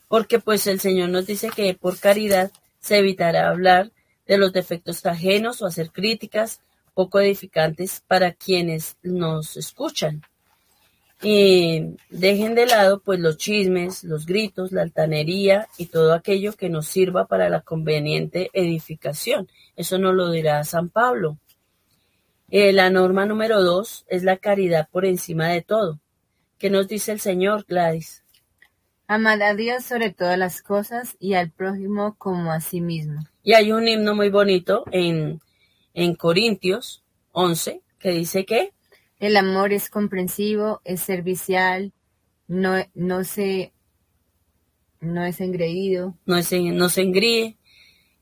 porque pues el Señor nos dice que por caridad se evitará hablar de los defectos ajenos o hacer críticas poco edificantes para quienes nos escuchan. Y dejen de lado pues los chismes, los gritos, la altanería y todo aquello que nos sirva para la conveniente edificación. Eso nos lo dirá San Pablo. Eh, la norma número dos es la caridad por encima de todo. ¿Qué nos dice el Señor, Gladys? Amad a Dios sobre todas las cosas y al prójimo como a sí mismo. Y hay un himno muy bonito en, en Corintios 11 que dice que El amor es comprensivo, es servicial, no, no se no es engreído. no, se, no se engríe,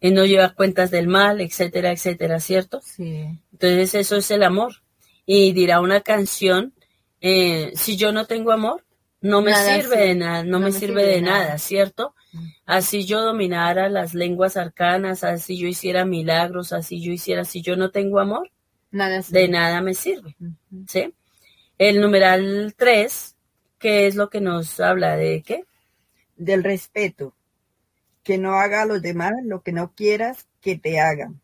eh, no lleva cuentas del mal, etcétera, etcétera, ¿cierto? Sí. Entonces eso es el amor. Y dirá una canción, eh, si yo no tengo amor, no me Nada sirve sirve. de nada, no, me sirve de nada, ¿cierto? Mm. Así yo dominara las lenguas arcanas, así yo hiciera milagros, así yo hiciera, si yo no tengo amor, Nada de nada me sirve. ¿sí? El numeral 3, que es lo que nos habla de qué? del respeto, que no haga a los demás lo que no quieras que te hagan.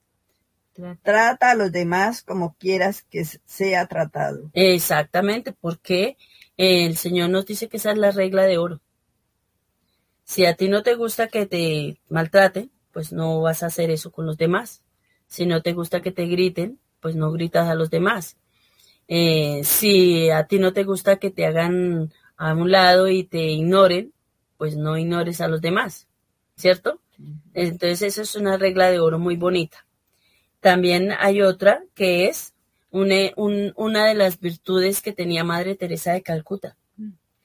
Trata- Trata a los demás como quieras que sea tratado. Exactamente, porque el Señor nos dice que esa es la regla de oro. Si a ti no te gusta que te maltraten, pues no vas a hacer eso con los demás. Si no te gusta que te griten, pues no gritas a los demás. Eh, si a ti no te gusta que te hagan a un lado y te ignoren, pues no ignores a los demás, ¿cierto? Entonces esa es una regla de oro muy bonita. También hay otra que es un- una de las virtudes que tenía Madre Teresa de Calcuta.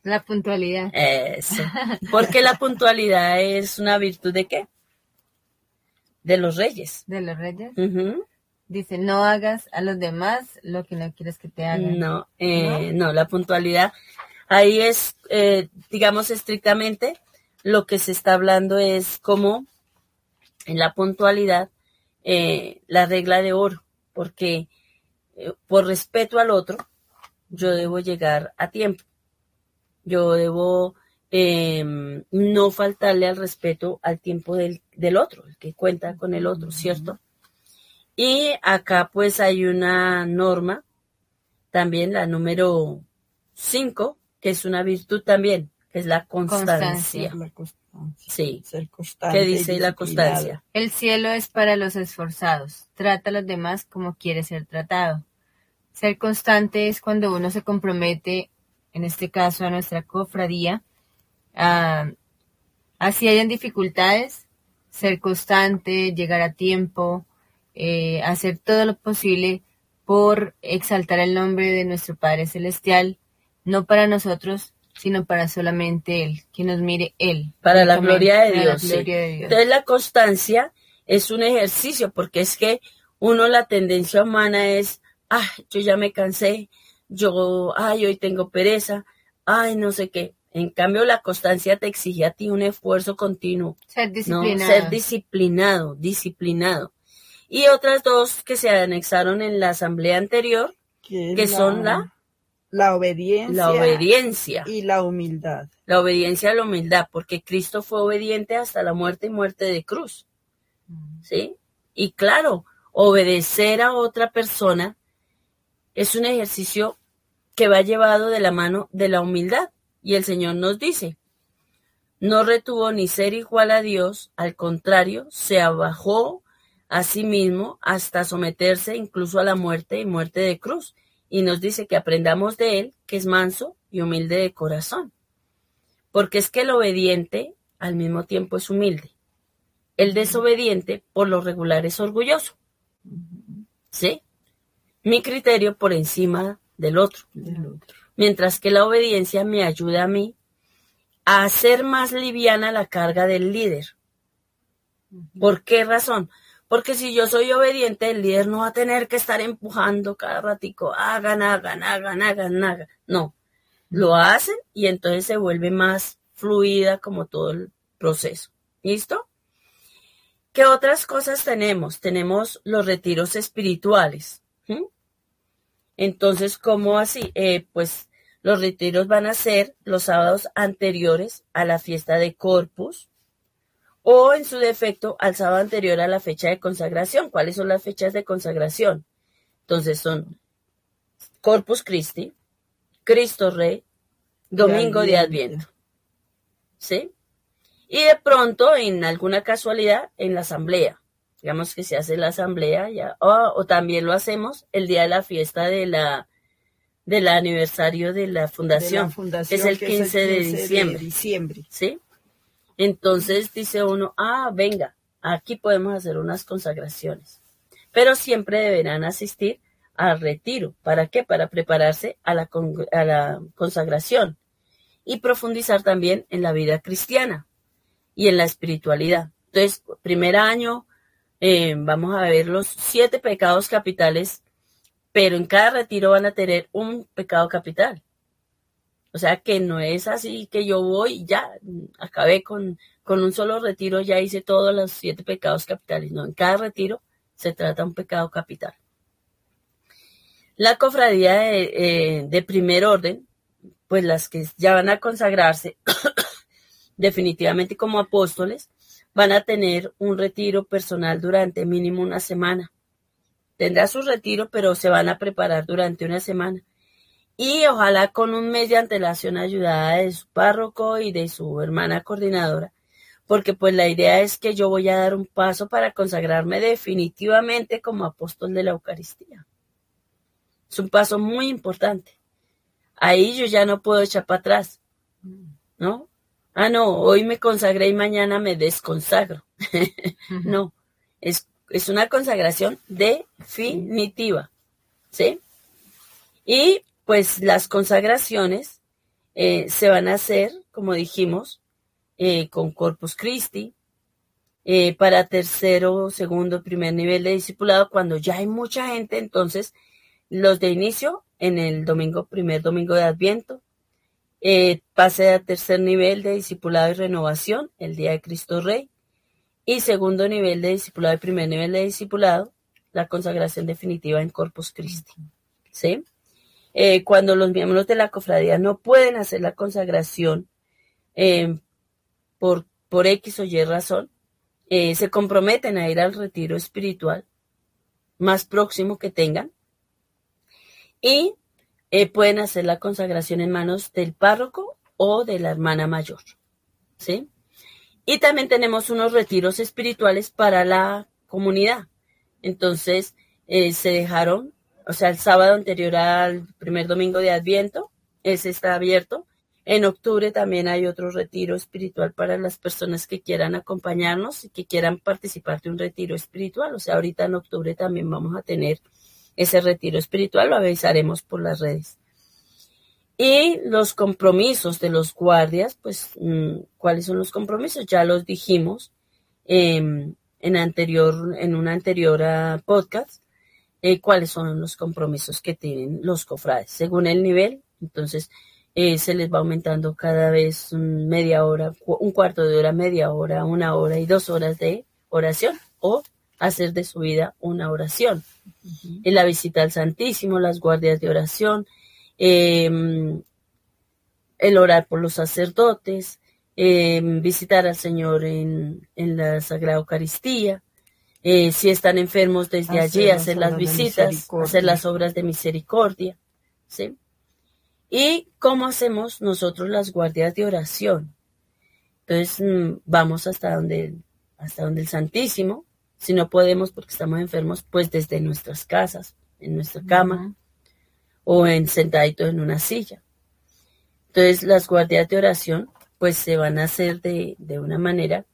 La puntualidad. Eso. <laughs> Porque la puntualidad es una virtud de qué? De los reyes. De los reyes. Dice, no hagas a los demás lo que no quieres que te hagan. No, eh, no, la puntualidad. Ahí es, eh, digamos estrictamente, lo que se está hablando es como en la puntualidad, eh, la regla de oro, porque eh, por respeto al otro, yo debo llegar a tiempo. Yo debo eh, no faltarle al respeto al tiempo del, del otro, el que cuenta con el otro, ¿cierto? Y acá pues hay una norma, también la número 5, que es una virtud también, que es la constancia. Constancia. La constancia. Sí. Ser constante ¿Qué dice la constancia? El cielo es para los esforzados. Trata a los demás como quiere ser tratado. Ser constante es cuando uno se compromete, en este caso a nuestra cofradía, a, así hayan dificultades, ser constante, llegar a tiempo, eh, hacer todo lo posible por exaltar el nombre de nuestro Padre Celestial, no para nosotros, sino para solamente Él, que nos mire Él. Para la gloria de Dios. La gloria de Dios. Entonces la constancia es un ejercicio, porque es que uno la tendencia humana es, ah, yo ya me cansé, yo, ay, hoy tengo pereza, ay, no sé qué. En cambio, la constancia te exige a ti un esfuerzo continuo, Ser ¿no? disciplinado. Ser disciplinado, disciplinado. Y otras dos que se anexaron en la asamblea anterior, Que, son la, la obediencia, la obediencia. y la humildad. La obediencia a la humildad, porque Cristo fue obediente hasta la muerte y muerte de cruz. ¿Sí? Y claro, obedecer a otra persona es un ejercicio que va llevado de la mano de la humildad. Y el Señor nos dice, no retuvo ni ser igual a Dios, al contrario, se abajó a sí mismo hasta someterse incluso a la muerte y muerte de cruz. Y nos dice que aprendamos de él, que es manso y humilde de corazón. Porque es que el obediente al mismo tiempo es humilde. El desobediente por lo regular es orgulloso. ¿Sí? Mi criterio por encima del otro. del otro. Mientras que la obediencia me ayuda a mí a hacer más liviana la carga del líder. ¿Por qué razón? Porque si yo soy obediente, el líder no va a tener que estar empujando cada ratico, hagan, hagan, hagan, hagan, hagan. No, lo hacen y entonces se vuelve más fluida como todo el proceso. ¿Listo? ¿Qué otras cosas tenemos? Tenemos los retiros espirituales. Entonces, ¿cómo así? Eh, pues los retiros van a ser los sábados anteriores a la fiesta de Corpus o en su defecto al sábado anterior a la fecha de consagración. ¿Cuáles son las fechas de consagración? Entonces son Corpus Christi, Cristo Rey, Domingo de Adviento. ¿Sí? Y de pronto, en alguna casualidad, en la asamblea. digamos que se hace la asamblea ya, o, o también lo hacemos el día de la fiesta de la del aniversario de la fundación, De la fundación, que es el que 15, de diciembre, diciembre. ¿sí? Entonces dice uno, ah, venga, aquí podemos hacer unas consagraciones, pero siempre deberán asistir al retiro. ¿Para qué? Para prepararse a la, consagración y profundizar también en la vida cristiana y en la espiritualidad. Entonces, primer año, eh, vamos a ver los siete pecados capitales, pero en cada retiro van a tener un pecado capital. O sea que no es así que yo voy ya acabé con, con un solo retiro, ya hice todos los siete pecados capitales. No, en cada retiro se trata un pecado capital. La cofradía de, eh, de primer orden, pues las que ya van a consagrarse <coughs> definitivamente como apóstoles, van a tener un retiro personal durante mínimo una semana. Tendrá su retiro, pero se van a preparar durante una semana. Y ojalá con un mes de antelación ayudada de su párroco y de su hermana coordinadora, porque pues la idea es que yo voy a dar un paso para consagrarme definitivamente como apóstol de la Eucaristía. Es un paso muy importante. Ahí yo ya no puedo echar para atrás, ¿no? Ah, no, hoy me consagré y mañana me desconsagro. <laughs> no, es, es una consagración definitiva, ¿sí? Y pues las consagraciones eh, se van a hacer, como dijimos, eh, con Corpus Christi, eh, para tercero, segundo, primer nivel de discipulado, cuando ya hay mucha gente, entonces los de inicio en el domingo, primer domingo de Adviento, eh, pase a tercer nivel de discipulado y renovación, el día de Cristo Rey, y segundo nivel de discipulado y primer nivel de discipulado, la consagración definitiva en Corpus Christi. ¿Sí? Eh, cuando los miembros de la cofradía no pueden hacer la consagración eh, por, por X o Y razón, eh, se comprometen a ir al retiro espiritual más próximo que tengan y eh, pueden hacer la consagración en manos del párroco o de la hermana mayor. ¿Sí? Y también tenemos unos retiros espirituales para la comunidad. Entonces, se dejaron, o sea, el sábado anterior al primer domingo de Adviento, ese está abierto. En octubre también hay otro retiro espiritual para las personas que quieran acompañarnos y que quieran participar de un retiro espiritual. O sea, ahorita en octubre también vamos a tener ese retiro espiritual, lo avisaremos por las redes. Y los compromisos de los guardias, pues, mm, ¿cuáles son los compromisos? Ya los dijimos eh, en anterior, en un anterior uh, podcast, eh, cuáles son los compromisos que tienen los cofrades. Según el nivel, entonces, eh, se les va aumentando cada vez media hora, un cuarto de hora, media hora, una hora y dos horas de oración o hacer de su vida una oración. Uh -huh. En la visita al Santísimo, las guardias de oración, eh, el orar por los sacerdotes, eh, visitar al Señor en, en la Sagrada Eucaristía, eh, si están enfermos desde hacer allí, hacer las visitas, hacer las obras de misericordia, ¿sí? ¿Y cómo hacemos nosotros las guardias de oración? Entonces mmm, vamos hasta donde, hasta donde el Santísimo, si no podemos porque estamos enfermos, pues desde nuestras casas, en nuestra cama, uh -huh. o en sentadito en una silla. Entonces las guardias de oración pues se van a hacer de, de una manera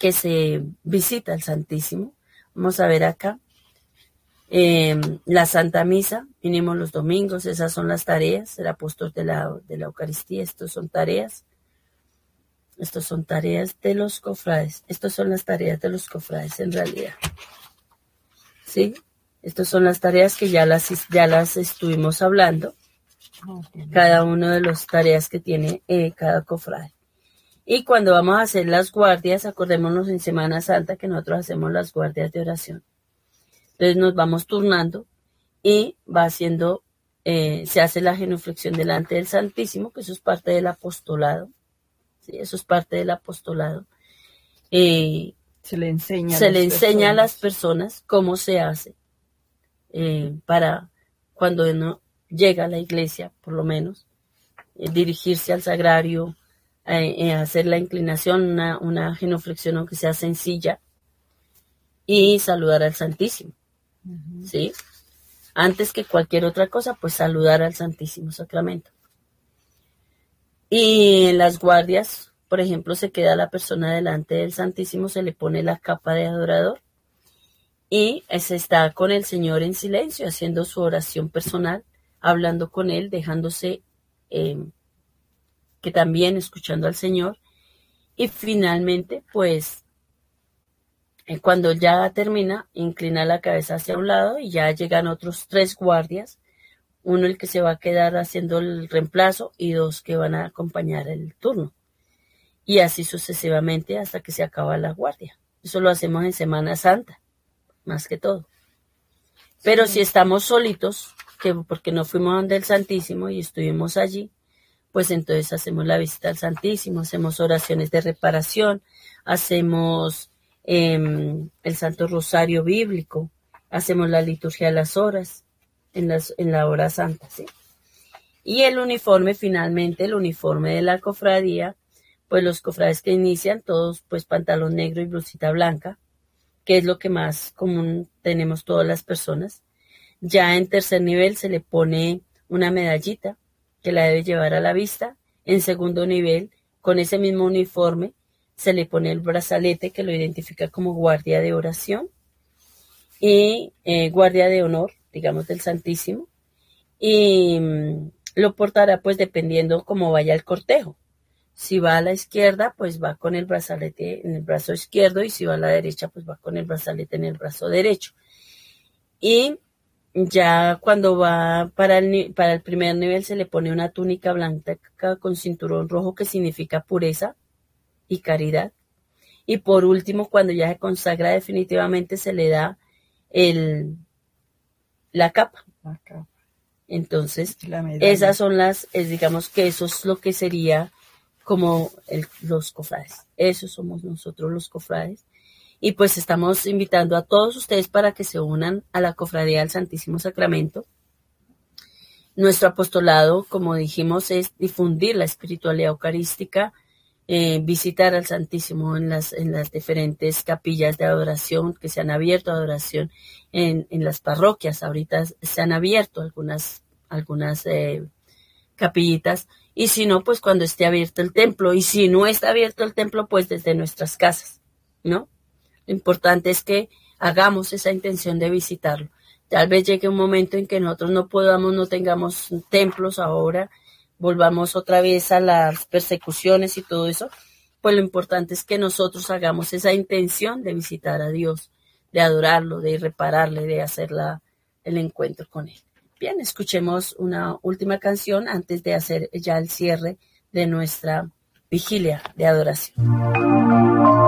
que se visita al Santísimo. Vamos a ver acá. Eh, la Santa Misa, mínimo los domingos, esas son las tareas, el apóstol de la, de la Eucaristía, estos son tareas. Estos son tareas de los cofrades. Estas son las tareas de los cofrades en realidad. ¿Sí? Estas son las tareas que ya las, ya las estuvimos hablando. Cada una de las tareas que tiene eh, cada cofrade. Y cuando vamos a hacer las guardias, acordémonos en Semana Santa que nosotros hacemos las guardias de oración. Entonces nos vamos turnando y va haciendo, eh, se hace la genuflexión delante del Santísimo, que eso es parte del apostolado. ¿sí? Eso es parte del apostolado. Eh, se le enseña, se le enseña a las personas cómo se hace eh, para cuando uno llega a la iglesia, por lo menos, dirigirse al sagrario, hacer la inclinación, una, una genuflexión aunque sea sencilla, y saludar al Santísimo. ¿Sí? Antes que cualquier otra cosa, pues saludar al Santísimo Sacramento. Y en las guardias, por ejemplo, se queda la persona delante del Santísimo, se le pone la capa de adorador y se está con el Señor en silencio, haciendo su oración personal, hablando con Él, dejándose eh, que también escuchando al Señor. Y finalmente, pues, eh, cuando ya termina, inclina la cabeza hacia un lado y ya llegan otros tres guardias, uno el que se va a quedar haciendo el reemplazo y dos que van a acompañar el turno. Y así sucesivamente hasta que se acaba la guardia. Eso lo hacemos en Semana Santa más que todo. Pero si estamos solitos, que porque no fuimos donde el Santísimo y estuvimos allí, pues entonces hacemos la visita al Santísimo, hacemos oraciones de reparación, hacemos em, el Santo Rosario Bíblico, hacemos la liturgia de las horas en, las, en la hora santa, ¿sí? Y el uniforme, finalmente, el uniforme de la cofradía, pues los cofrades que inician, todos pues pantalón negro y blusita blanca, que es lo que más común tenemos todas las personas. Ya en tercer nivel se le pone una medallita que la debe llevar a la vista. En segundo nivel, con ese mismo uniforme, se le pone el brazalete que lo identifica como guardia de oración y eh, guardia de honor, digamos, del Santísimo. Y mm, lo portará pues dependiendo cómo vaya el cortejo. Si va a la izquierda, pues va con el brazalete en el brazo izquierdo y si va a la derecha, pues va con el brazalete en el brazo derecho. Y ya cuando va para el, para el primer nivel se le pone una túnica blanca con cinturón rojo que significa pureza y caridad. Y por último, cuando ya se consagra definitivamente, se le da el, la capa. Entonces, esas son las, es, digamos que eso es lo que sería como los cofrades. Esos somos nosotros los cofrades. Y pues estamos invitando a todos ustedes para que se unan a la cofradía del Santísimo Sacramento. Nuestro apostolado, como dijimos, es difundir la espiritualidad eucarística, eh, visitar al Santísimo en las, en las diferentes capillas de adoración que se han abierto, adoración en, en las parroquias. Ahorita se han abierto algunas, algunas eh, capillitas y si no, pues cuando esté abierto el templo. Y si no está abierto el templo, pues desde nuestras casas, ¿no? Lo importante es que hagamos esa intención de visitarlo. Tal vez llegue un momento en que nosotros no podamos, no tengamos templos ahora, volvamos otra vez a las persecuciones y todo eso. Pues lo importante es que nosotros hagamos esa intención de visitar a Dios, de adorarlo, de repararle, de hacer la, el encuentro con Él. Bien, escuchemos una última canción antes de hacer ya el cierre de nuestra vigilia de adoración.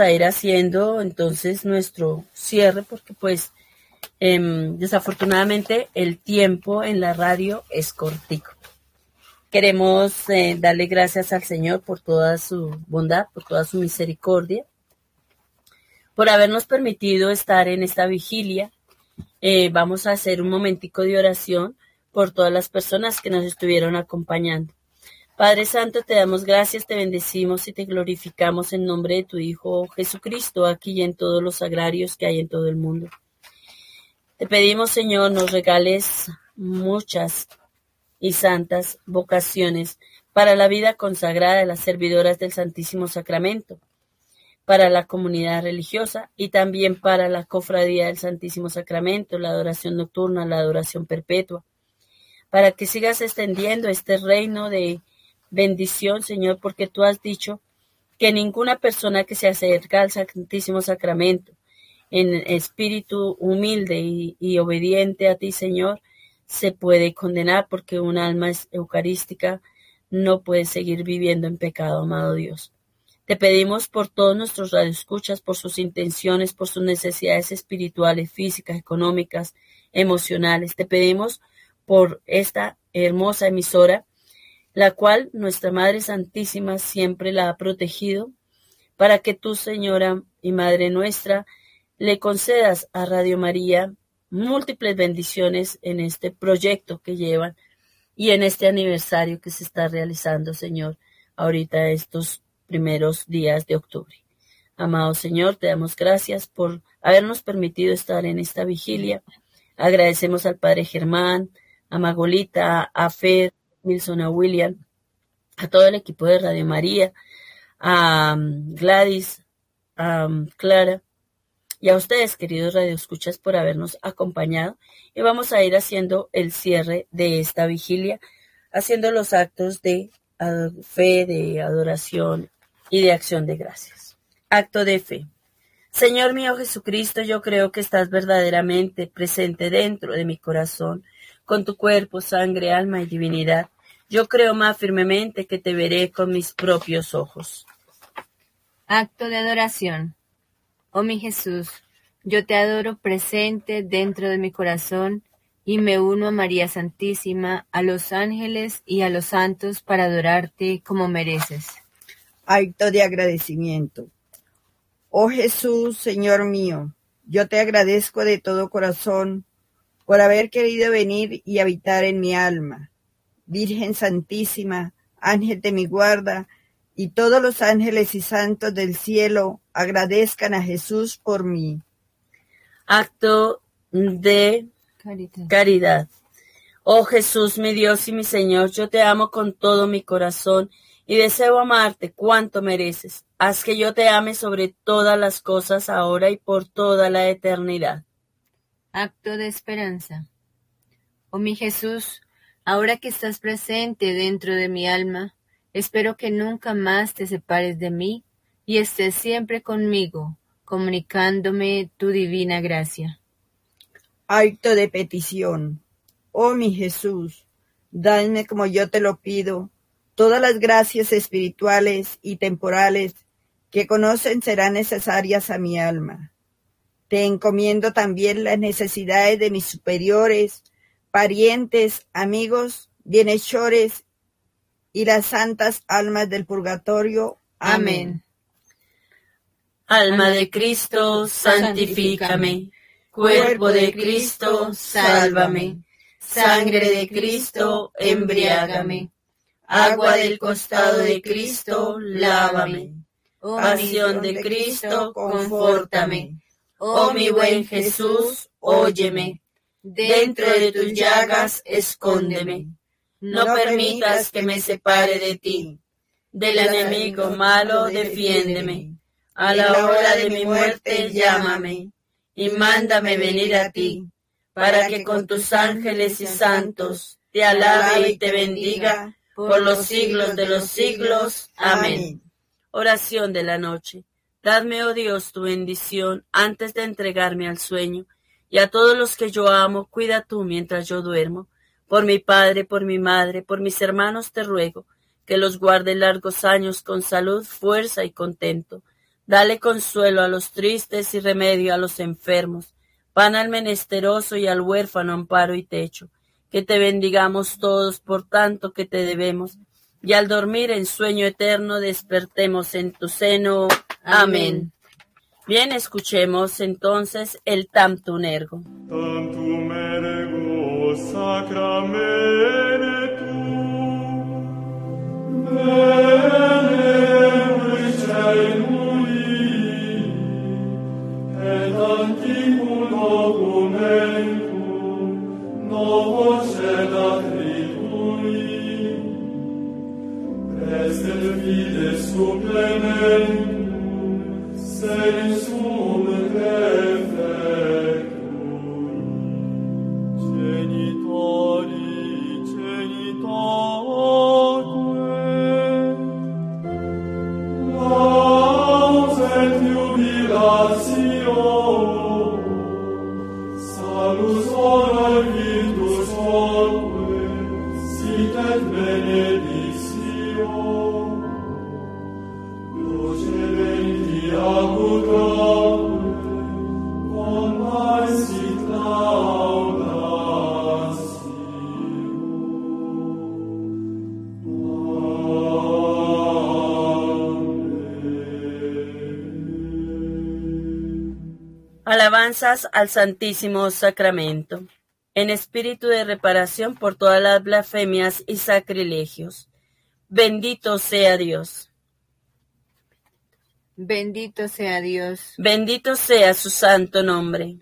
A ir haciendo entonces nuestro cierre porque pues em, desafortunadamente el tiempo en la radio es cortico. Queremos eh, darle gracias al Señor por toda su bondad, por toda su misericordia, por habernos permitido estar en esta vigilia. Eh, vamos a hacer un momentico de oración por todas las personas que nos estuvieron acompañando. Padre Santo, te damos gracias, te bendecimos y te glorificamos en nombre de tu Hijo Jesucristo, aquí y en todos los agrarios que hay en todo el mundo. Te pedimos, Señor, nos regales muchas y santas vocaciones para la vida consagrada de las servidoras del Santísimo Sacramento, para la comunidad religiosa y también para la cofradía del Santísimo Sacramento, la adoración nocturna, la adoración perpetua, para que sigas extendiendo este reino de bendición, Señor, porque tú has dicho que ninguna persona que se acerca al Santísimo Sacramento en espíritu humilde y, obediente a ti, Señor, se puede condenar porque un alma eucarística no puede seguir viviendo en pecado, amado Dios. Te pedimos por todos nuestros radioescuchas, por sus intenciones, por sus necesidades espirituales, físicas, económicas, emocionales. Te pedimos por esta hermosa emisora la cual nuestra Madre Santísima siempre la ha protegido, para que tú, Señora y Madre nuestra, le concedas a Radio María múltiples bendiciones en este proyecto que llevan y en este aniversario que se está realizando, Señor, ahorita estos primeros días de octubre. Amado Señor, te damos gracias por habernos permitido estar en esta vigilia. Agradecemos al Padre Germán, a Magolita, a Fer, Wilson, a William, a todo el equipo de Radio María, a um, Gladys, a um, Clara y a ustedes, queridos radioescuchas, por habernos acompañado. Y vamos a ir haciendo el cierre de esta vigilia, haciendo los actos de fe, de adoración y de acción de gracias. Acto de fe. Señor mío Jesucristo, yo creo que estás verdaderamente presente dentro de mi corazón, con tu cuerpo, sangre, alma y divinidad yo creo más firmemente que te veré con mis propios ojos. Acto de adoración. Oh mi Jesús, yo te adoro presente dentro de mi corazón y me uno a María Santísima, a los ángeles y a los santos para adorarte como mereces. Acto de agradecimiento. Oh Jesús, Señor mío, yo te agradezco de todo corazón por haber querido venir y habitar en mi alma Virgen Santísima, Ángel de mi guarda, y todos los ángeles y santos del cielo agradezcan a Jesús por mí. Acto de Caridad. caridad. Oh Jesús, mi Dios y mi Señor, yo te amo con todo mi corazón y deseo amarte cuanto mereces. Haz que yo te ame sobre todas las cosas ahora y por toda la eternidad. Acto de esperanza. Oh mi Jesús, Ahora que estás presente dentro de mi alma, espero que nunca más te separes de mí y estés siempre conmigo, comunicándome tu divina gracia. Acto de petición. Oh mi Jesús, dame como yo te lo pido, todas las gracias espirituales y temporales que conocen serán necesarias a mi alma. Te encomiendo también las necesidades de mis superiores, parientes, amigos, bienhechores y las santas almas del purgatorio. Amén. Alma de Cristo, santifícame. Cuerpo de Cristo, sálvame. Sangre de Cristo, embriágame. Agua del costado de Cristo, lávame. Pasión de Cristo, confórtame. Oh mi buen Jesús, óyeme. Dentro de tus llagas, escóndeme. No permitas que me separe de ti. Del enemigo malo, defiéndeme. A la hora de mi muerte, llámame. Y mándame venir a ti, para que con tus ángeles y santos te alabe y te bendiga por los siglos de los siglos. Amén. Oración de la noche. Dadme, oh Dios, tu bendición antes de entregarme al sueño y a todos los que yo amo, cuida tú mientras yo duermo. Por mi padre, por mi madre, por mis hermanos te ruego, que los guarde largos años con salud, fuerza y contento. Dale consuelo a los tristes y remedio a los enfermos, pan al menesteroso y al huérfano amparo y techo. Que te bendigamos todos por tanto que te debemos, y al dormir en sueño eterno despertemos en tu seno. Amén. Bien, escuchemos entonces el Tantum Ergo. Tantum ergo sacramentum bene celui et antiquum documentum novo sedat ritui prestet fides supplementum Sed sum Alabanzas al Santísimo Sacramento, en espíritu de reparación por todas las blasfemias y sacrilegios. Bendito sea Dios. Bendito sea Dios. Bendito sea su santo nombre.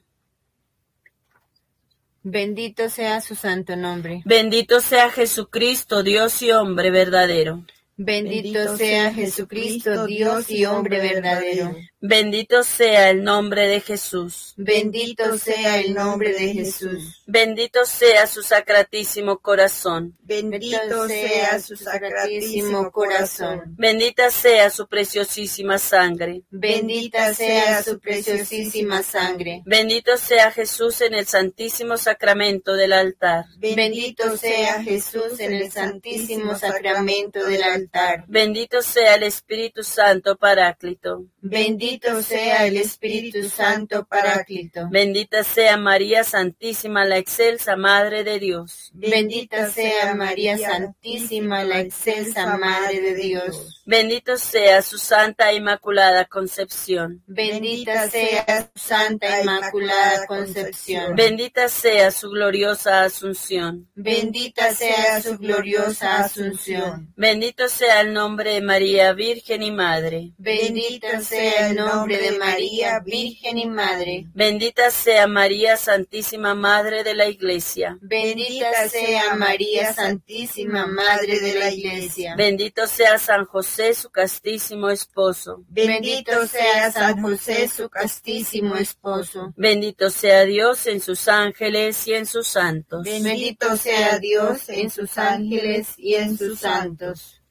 Bendito sea su santo nombre. Bendito sea Jesucristo, Dios y hombre verdadero. Bendito sea Jesucristo, Dios y hombre verdadero. Bendito sea el nombre de Jesús. Bendito sea el nombre de Jesús. Bendito sea su sacratísimo corazón. Bendito sea su sacratísimo corazón. Bendita sea su preciosísima sangre. Bendita sea su preciosísima sangre. Bendito sea Jesús en el santísimo sacramento del altar. Bendito sea Jesús en el santísimo sacramento del altar. Bendito sea el Espíritu Santo Paráclito. Bendito sea el Espíritu Santo Paráclito. Bendita sea María Santísima, la excelsa Madre de Dios. Bendita sea María Santísima, la excelsa Madre de Dios. Bendito sea su Santa e Inmaculada Concepción. Bendita sea su Santa Inmaculada Concepción. Bendita sea su gloriosa Asunción. Bendita sea su gloriosa Asunción. Bendito sea el nombre de María, Virgen y Madre. Bendito sea el nombre de María, Virgen y Madre. Bendita sea María Santísima, Madre de la Iglesia. Bendita sea María Santísima, Madre de la Iglesia. Bendito sea San José, su castísimo esposo. Bendito sea San José, su castísimo esposo. Bendito sea Dios en sus ángeles y en sus santos. Bendito sea Dios en sus ángeles y en sus santos.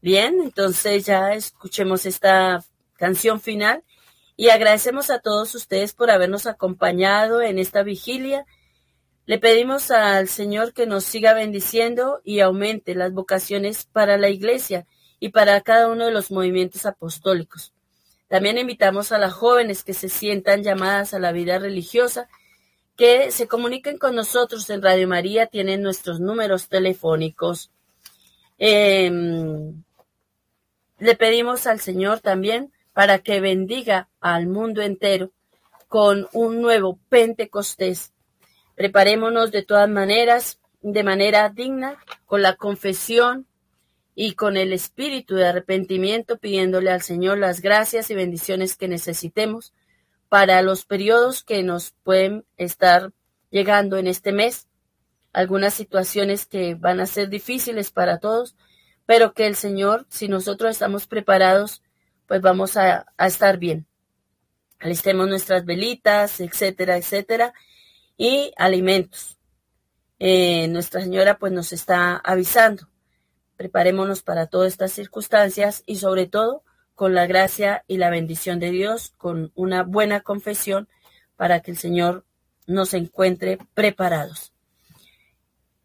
Bien, entonces ya escuchemos esta canción final y agradecemos a todos ustedes por habernos acompañado en esta vigilia. Le pedimos al Señor que nos siga bendiciendo y aumente las vocaciones para la iglesia y para cada uno de los movimientos apostólicos. También invitamos a las jóvenes que se sientan llamadas a la vida religiosa que se comuniquen con nosotros en Radio María, tienen nuestros números telefónicos. Eh, le pedimos al Señor también para que bendiga al mundo entero con un nuevo Pentecostés. Preparémonos de todas maneras, de manera digna, con la confesión y con el espíritu de arrepentimiento, pidiéndole al Señor las gracias y bendiciones que necesitemos para los periodos que nos pueden estar llegando en este mes, algunas situaciones que van a ser difíciles para todos, pero que el Señor, si nosotros estamos preparados, pues vamos a, a estar bien. Alistemos nuestras velitas, etcétera, etcétera, y alimentos. Eh, Nuestra Señora pues nos está avisando. Preparémonos para todas estas circunstancias y sobre todo con la gracia y la bendición de Dios, con una buena confesión para que el Señor nos encuentre preparados.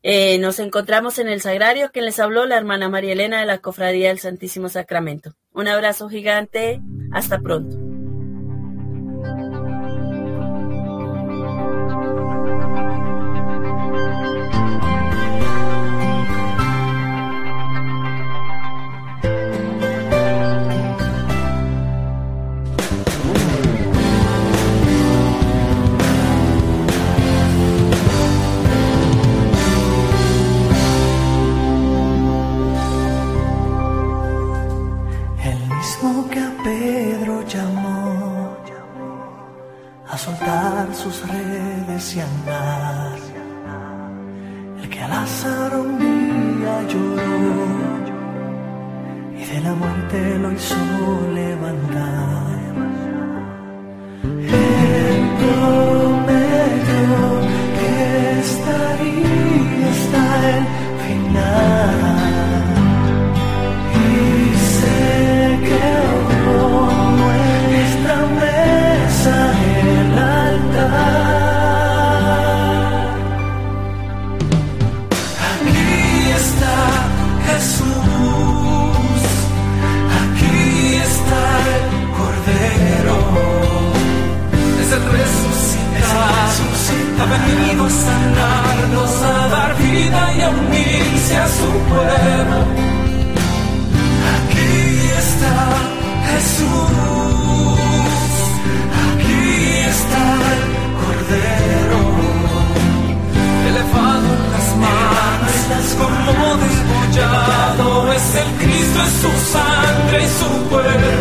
Eh, nos encontramos en el Sagrario que les habló la hermana María Elena de la Cofradía del Santísimo Sacramento. Un abrazo gigante, hasta pronto. Sus redes y andar. El que al azar un día lloró y de la muerte lo hizo levantar. Él prometió que estaría hasta el final. venido a sanarnos, a dar vida y a unirse a su pueblo. Aquí está Jesús, aquí está el Cordero, elevado en las manos, como desbollado, es el Cristo, es su sangre y su pueblo.